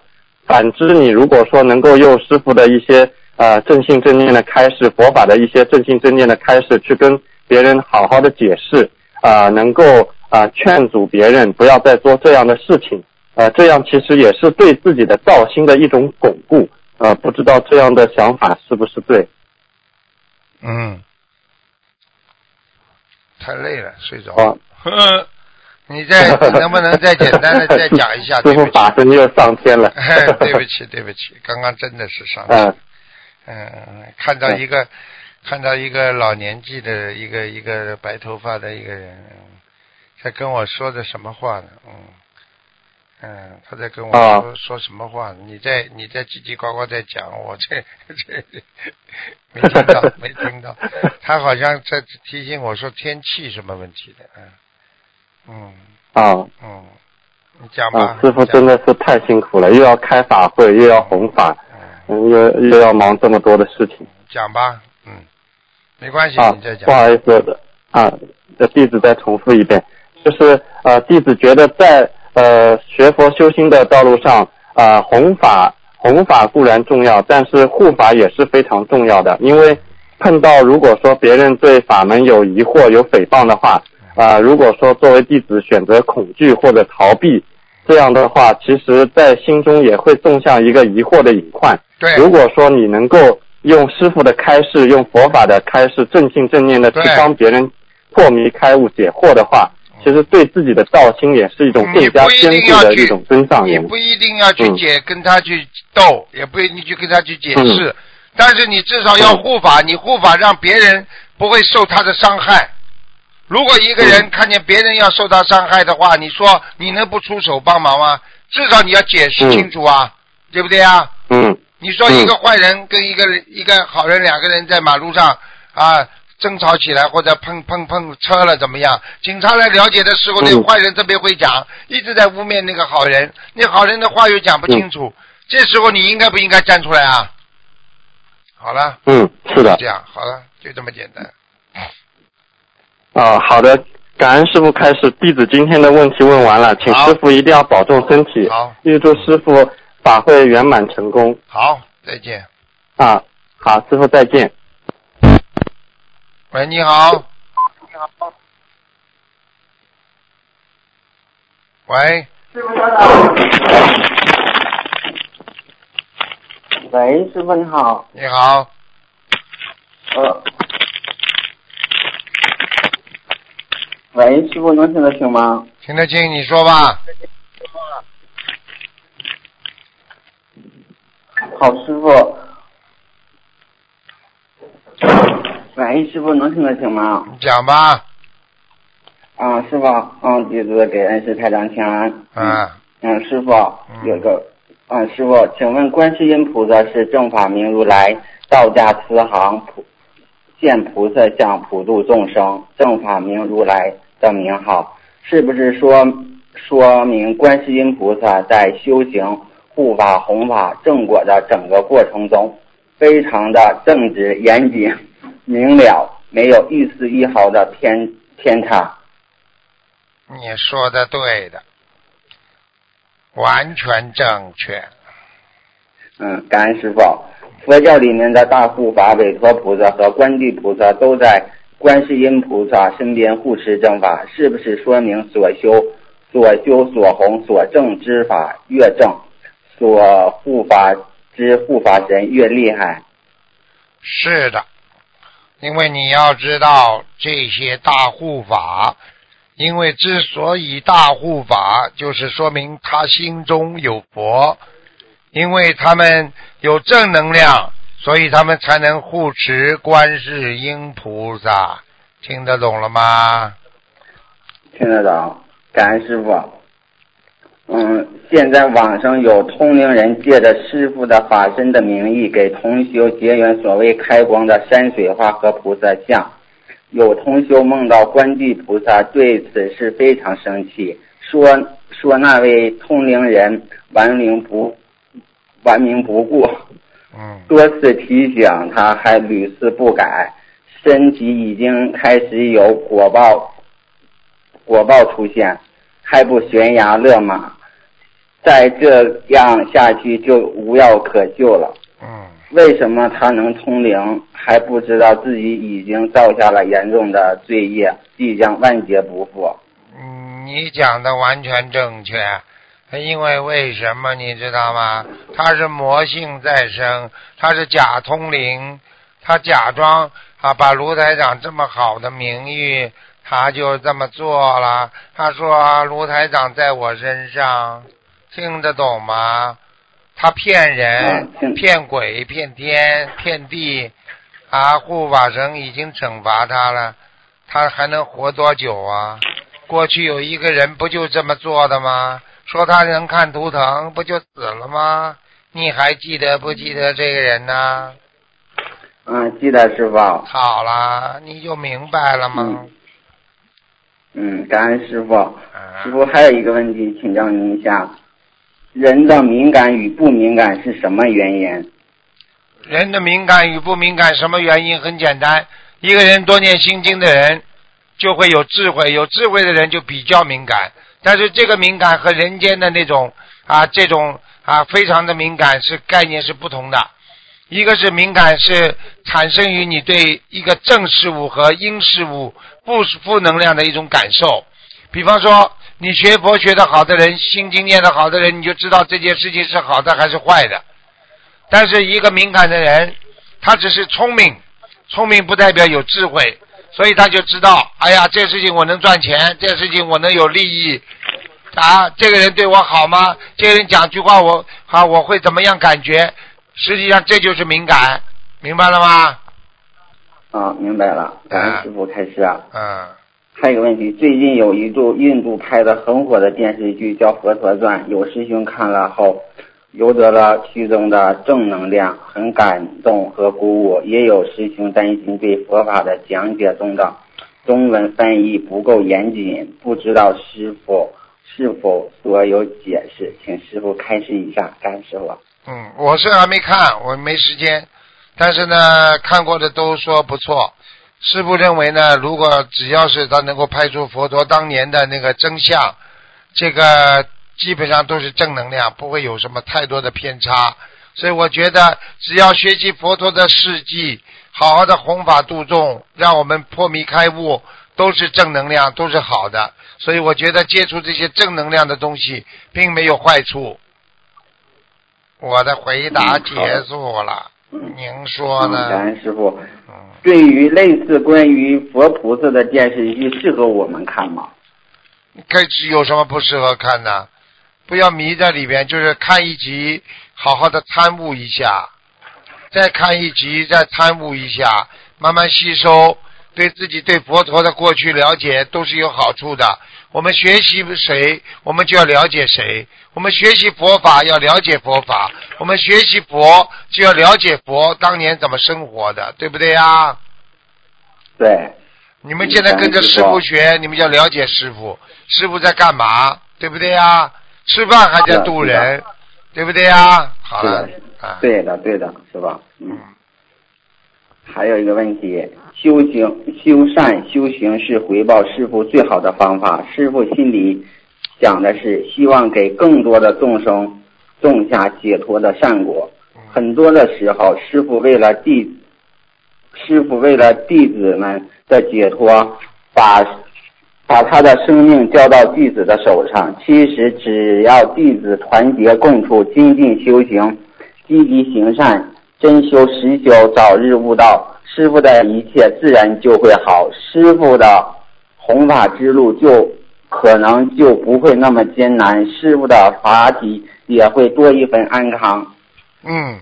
反之，你如果说能够用师傅的一些呃正信正念的开示，佛法的一些正信正念的开示，去跟别人好好的解释，啊、能够啊、劝阻别人不要再做这样的事情，呃，这样其实也是对自己的道心的一种巩固，呃，不知道这样的想法是不是对？嗯，太累了，睡着啊了。呵，你再能不能再简单的再讲一下？师傅对不起，法身又上天了。哎，对不起，对不起，刚刚真的是上天。嗯嗯，看到一个看到一个老年纪的一个一个白头发的一个人，嗯在跟我说的什么话呢？嗯嗯，他在跟我啊说、说什么话呢？你在你在叽叽呱呱在讲，我这 这没听到 没听到。他好像在提醒我说天气什么问题的，嗯嗯啊嗯，你讲吧。啊！师傅真的是太辛苦了，又要开法会，又要弘法，嗯嗯，又又要忙这么多的事情讲吧，嗯，没关系，啊你再！讲不。好意思的啊，这弟子再重复一遍，就是呃，弟子觉得在呃学佛修心的道路上啊、弘法弘法固然重要，但是护法也是非常重要的，因为碰到如果说别人对法门有疑惑、有诽谤的话，啊、如果说作为弟子选择恐惧或者逃避，这样的话，其实在心中也会种下一个疑惑的隐患。对，如果说你能够用师傅的开示，用佛法的开示，正信正念的去帮别人破迷开悟、解惑的话，其实对自己的道心也是一种更加坚固的一种增上缘。你不一定要去嗯。解、跟他去斗，也不一定去跟他去解释，嗯。但是你至少要护法，你护法让别人不会受他的伤害。如果一个人嗯。看见别人要受到伤害的话，你说你能不出手帮忙吗？至少你要解释清楚啊，对不对啊？嗯你说一个坏人跟一个一个好人两个人在马路上啊争吵起来，或者碰碰碰车了怎么样？警察来了解的时候，那坏人特别会讲，一直在污蔑那个好人，那好人的话又讲不清楚，这时候你应该不应该站出来啊？好了，嗯，是的。这样好了，就这么简单。啊，好的。感恩师傅开始，弟子今天的问题问完了，请师傅一定要保重身体，好，预祝师傅法会圆满成功好，再见。啊！好，师傅再见。喂，你好。你好。喂，喂，师傅你好，你好，呃，喂，师傅能听得清吗？听得清，你说吧。好，师傅。喂，师傅能听得清吗？你讲吧。啊，师傅，嗯，弟子给恩师太长请安。啊，嗯，师傅有个，嗯，师傅，请问观世音菩萨是正法明如来道家慈航普见菩萨相普度众生，正法明如来的名号，是不是说说明观世音菩萨在修行护法弘法正果的整个过程中，非常的正直严谨明了，没有一丝一毫的偏偏差？你说的对的，完全正确。嗯，感恩师傅。佛教里面的大护法韦陀菩萨和观地菩萨都在观世音菩萨身边护持正法，是不是说明所修、所修、所弘、所正之法越正，所护法之护法神越厉害？是的，因为你要知道这些大护法，因为之所以大护法，就是说明他心中有佛，因为他们有正能量，所以他们才能护持观世音菩萨。听得懂了吗？听得懂，感恩师傅。嗯，现在网上有通灵人借着师傅的法身的名义，给同修结缘所谓开光的山水画和菩萨像。有同修梦到观地菩萨，对此事非常生气，说说那位通灵人顽灵不顽名不顾，嗯，多次提醒他，还屡次不改，身体已经开始有果报果报出现，还不悬崖勒马，再这样下去就无药可救了。嗯，为什么他能通灵，还不知道自己已经造下了严重的罪业，即将万劫不复？嗯，你讲的完全正确。因为为什么你知道吗？他是魔性再生，他是假通灵，他假装啊把卢台长这么好的名誉，他就这么做了。他说卢台长在我身上，听得懂吗？他骗人、骗鬼、骗天、骗地，啊！护法神已经惩罚他了，他还能活多久啊？过去有一个人不就这么做的吗？说他能看图腾，不就死了吗？你还记得不记得这个人呢？嗯，记得师傅。好了，你就明白了吗？嗯，感恩师傅。师傅还有一个问题，请教您一下：人的敏感与不敏感是什么原因？人的敏感与不敏感什么原因？很简单，一个人多念心经的人就会有智慧，有智慧的人就比较敏感。但是这个敏感和人间的那种啊，这种啊非常的敏感是概念是不同的。一个是敏感是产生于你对一个正事物和阴事物负负能量的一种感受。比方说，你学佛学的好的人，心经念的好的人，你就知道这件事情是好的还是坏的。但是一个敏感的人，他只是聪明，聪明不代表有智慧。所以他就知道，哎呀，这事情我能赚钱，这事情我能有利益，啊，这个人对我好吗？这个人讲句话，我啊，我会怎么样感觉？实际上这就是敏感，明白了吗？啊，明白了。感恩师傅开始啊。嗯。还有个问题，最近有一部印度拍的很火的电视剧叫《佛陀传》，有师兄看了后。有得了剧中的正能量，很感动和鼓舞。也有师兄担心对佛法的讲解中的中文翻译不够严谨，不知道师傅是否所有解释，请师傅开示一下。感谢师傅。嗯，我是还没看，我没时间。但是呢，看过的都说不错。师傅认为呢，如果只要是他能够拍出佛陀当年的那个真相，这个。基本上都是正能量，不会有什么太多的偏差，所以我觉得只要学习佛陀的事迹，好好的弘法度众，让我们破迷开悟，都是正能量，都是好的。所以我觉得接触这些正能量的东西，并没有坏处。我的回答结束了，您说呢？感恩师傅。对于类似关于佛菩萨的电视剧，适合我们看吗？该有什么不适合看的？不要迷在里边，就是看一集，好好的参悟一下，再看一集，再参悟一下，慢慢吸收，对自己对佛陀的过去了解都是有好处的。我们学习谁，我们就要了解谁；我们学习佛法要了解佛法；我们学习佛就要了解佛当年怎么生活的，对不对呀？对。你们现在跟着师傅学，你们要了解师傅，师傅在干嘛，对不对呀？吃饭还在渡人，对不对呀？好了，对的，对的，是吧？嗯。还有一个问题，修行、修善、修行是回报师傅最好的方法。师傅心里想的是，希望给更多的众生种下解脱的善果。很多的时候，师傅为了弟，师傅为了弟子们的解脱，把。把他的生命交到弟子的手上。其实，只要弟子团结共处，精进修行，积极行善，真修实修，早日悟道，师傅的一切自然就会好。师傅的弘法之路就可能就不会那么艰难，师傅的法体也会多一份安康。嗯，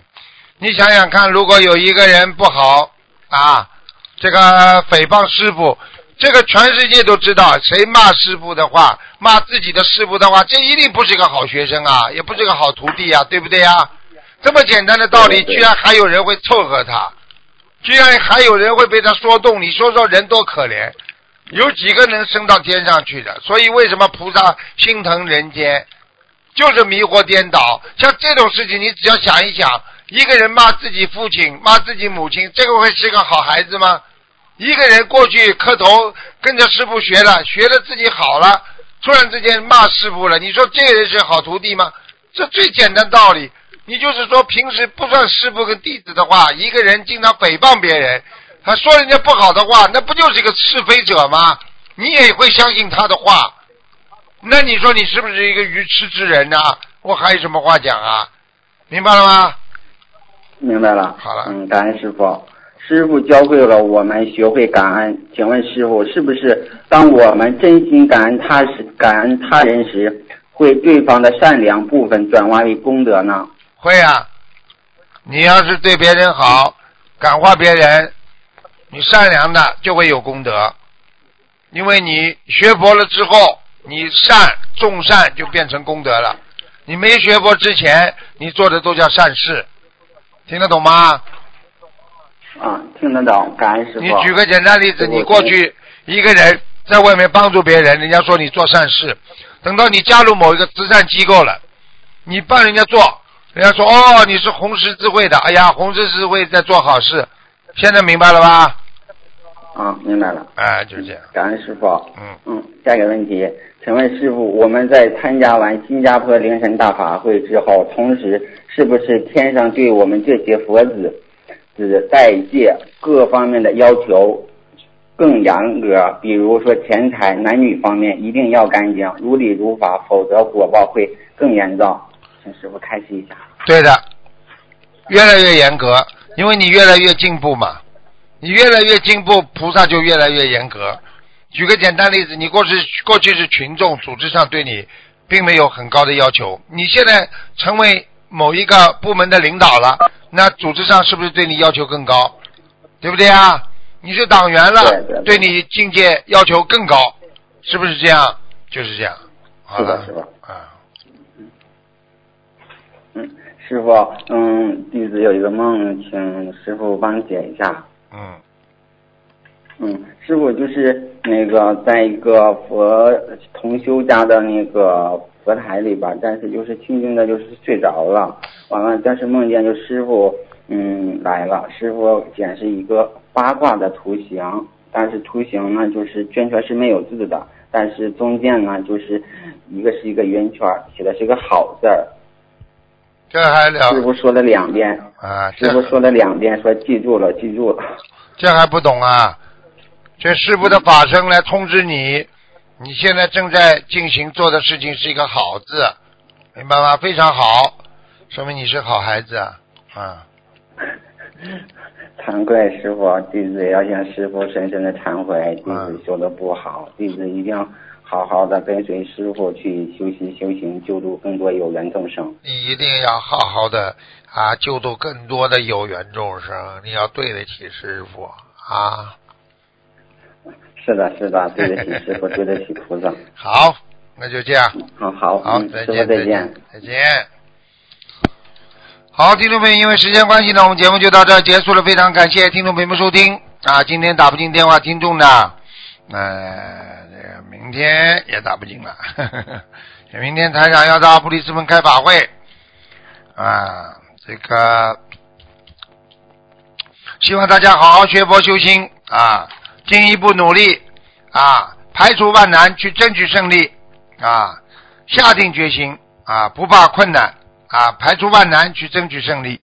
你想想看，如果有一个人不好啊，这个诽谤师傅。这个全世界都知道，谁骂师傅的话，骂自己的师傅的话，这一定不是一个好学生啊，也不是个好徒弟啊，对不对呀？这么简单的道理，居然还有人会凑合他，居然还有人会被他说动。你说说人多可怜，有几个能升到天上去的？所以为什么菩萨心疼人间，就是迷惑颠倒。像这种事情，你只要想一想，一个人骂自己父亲、骂自己母亲，这个会是个好孩子吗？一个人过去磕头跟着师傅学了，学了自己好了，突然之间骂师傅了，你说这个人是好徒弟吗？这最简单道理。你就是说平时不算师傅跟弟子的话，一个人经常诽谤别人，他说人家不好的话，那不就是一个是非者吗？你也会相信他的话，那你说你是不是一个愚痴之人呢、我还有什么话讲啊？明白了吗？明白了。好了嗯，感恩师傅。师傅教会了我们学会感恩，请问师傅，是不是当我们真心感恩他时，感恩他人时，会对方的善良部分转化为功德呢？会啊，你要是对别人好，感化别人，你善良的就会有功德，因为你学佛了之后，你善种善就变成功德了。你没学佛之前，你做的都叫善事，听得懂吗？啊，听得懂，感恩师傅。你举个简单例子，你过去一个人在外面帮助别人，人家说你做善事，等到你加入某一个慈善机构了，你帮人家做，人家说哦你是红十字会的，哎呀红十字会在做好事，现在明白了吧？啊，明白了，哎，就是这样，感恩师傅。嗯，嗯，下一个问题，请问师傅，我们在参加完新加坡灵神大法会之后，同时是不是天上对我们这些佛子子代界各方面的要求更严格？比如说钱财、男女方面一定要干净，如理如法，否则果报会更严重。请师傅开示一下。对的，越来越严格，因为你越来越进步嘛，你越来越进步，菩萨就越来越严格。举个简单例子，你过去过去是群众，组织上对你并没有很高的要求，你现在成为某一个部门的领导了，那组织上是不是对你要求更高？对不对啊？你是党员了，对对对你境界要求更高，是不是这样？就是这样。好了，是的是的啊，嗯，师傅，嗯，弟子有一个梦，请师傅帮解一下。嗯。嗯，师傅就是那个在一个佛同修家的那个佛台里边，但是就是轻轻的，就是睡着了。完了，但是梦见就师傅嗯来了，师傅显示一个八卦的图形，但是图形呢就是圈圈是没有字的，但是中间呢就是一个是一个圆圈，写的是个好字儿。这还了师傅说了两遍，啊？师傅说了两遍，说记住了，记住了。这还不懂啊？这师傅的法身来通知你，你现在正在进行做的事情是一个好字，明白吗？非常好，说明你是好孩子啊！啊，惭愧师傅，弟子也要向师傅深深的忏悔，弟嗯子修的不好，弟子一定要好好的跟随师傅去修习修行，救度更多有缘众生。你一定要好好的啊，救度更多的有缘众生，你要对得起师傅啊！是的，是的，对得起师傅，对得起菩萨。好，那就这样。好好，好，再见，再见。，再见。好，听众朋友，因为时间关系呢，我们节目就到这儿结束了。非常感谢听众朋友们收听啊！今天打不进电话，听众呢，呃，这个明天也打不进了。呵呵呵明天台长要到布里斯本开法会啊，这个希望大家好好学佛修心啊，进一步努力啊，排除万难去争取胜利啊，下定决心啊，不怕困难啊，排除万难去争取胜利。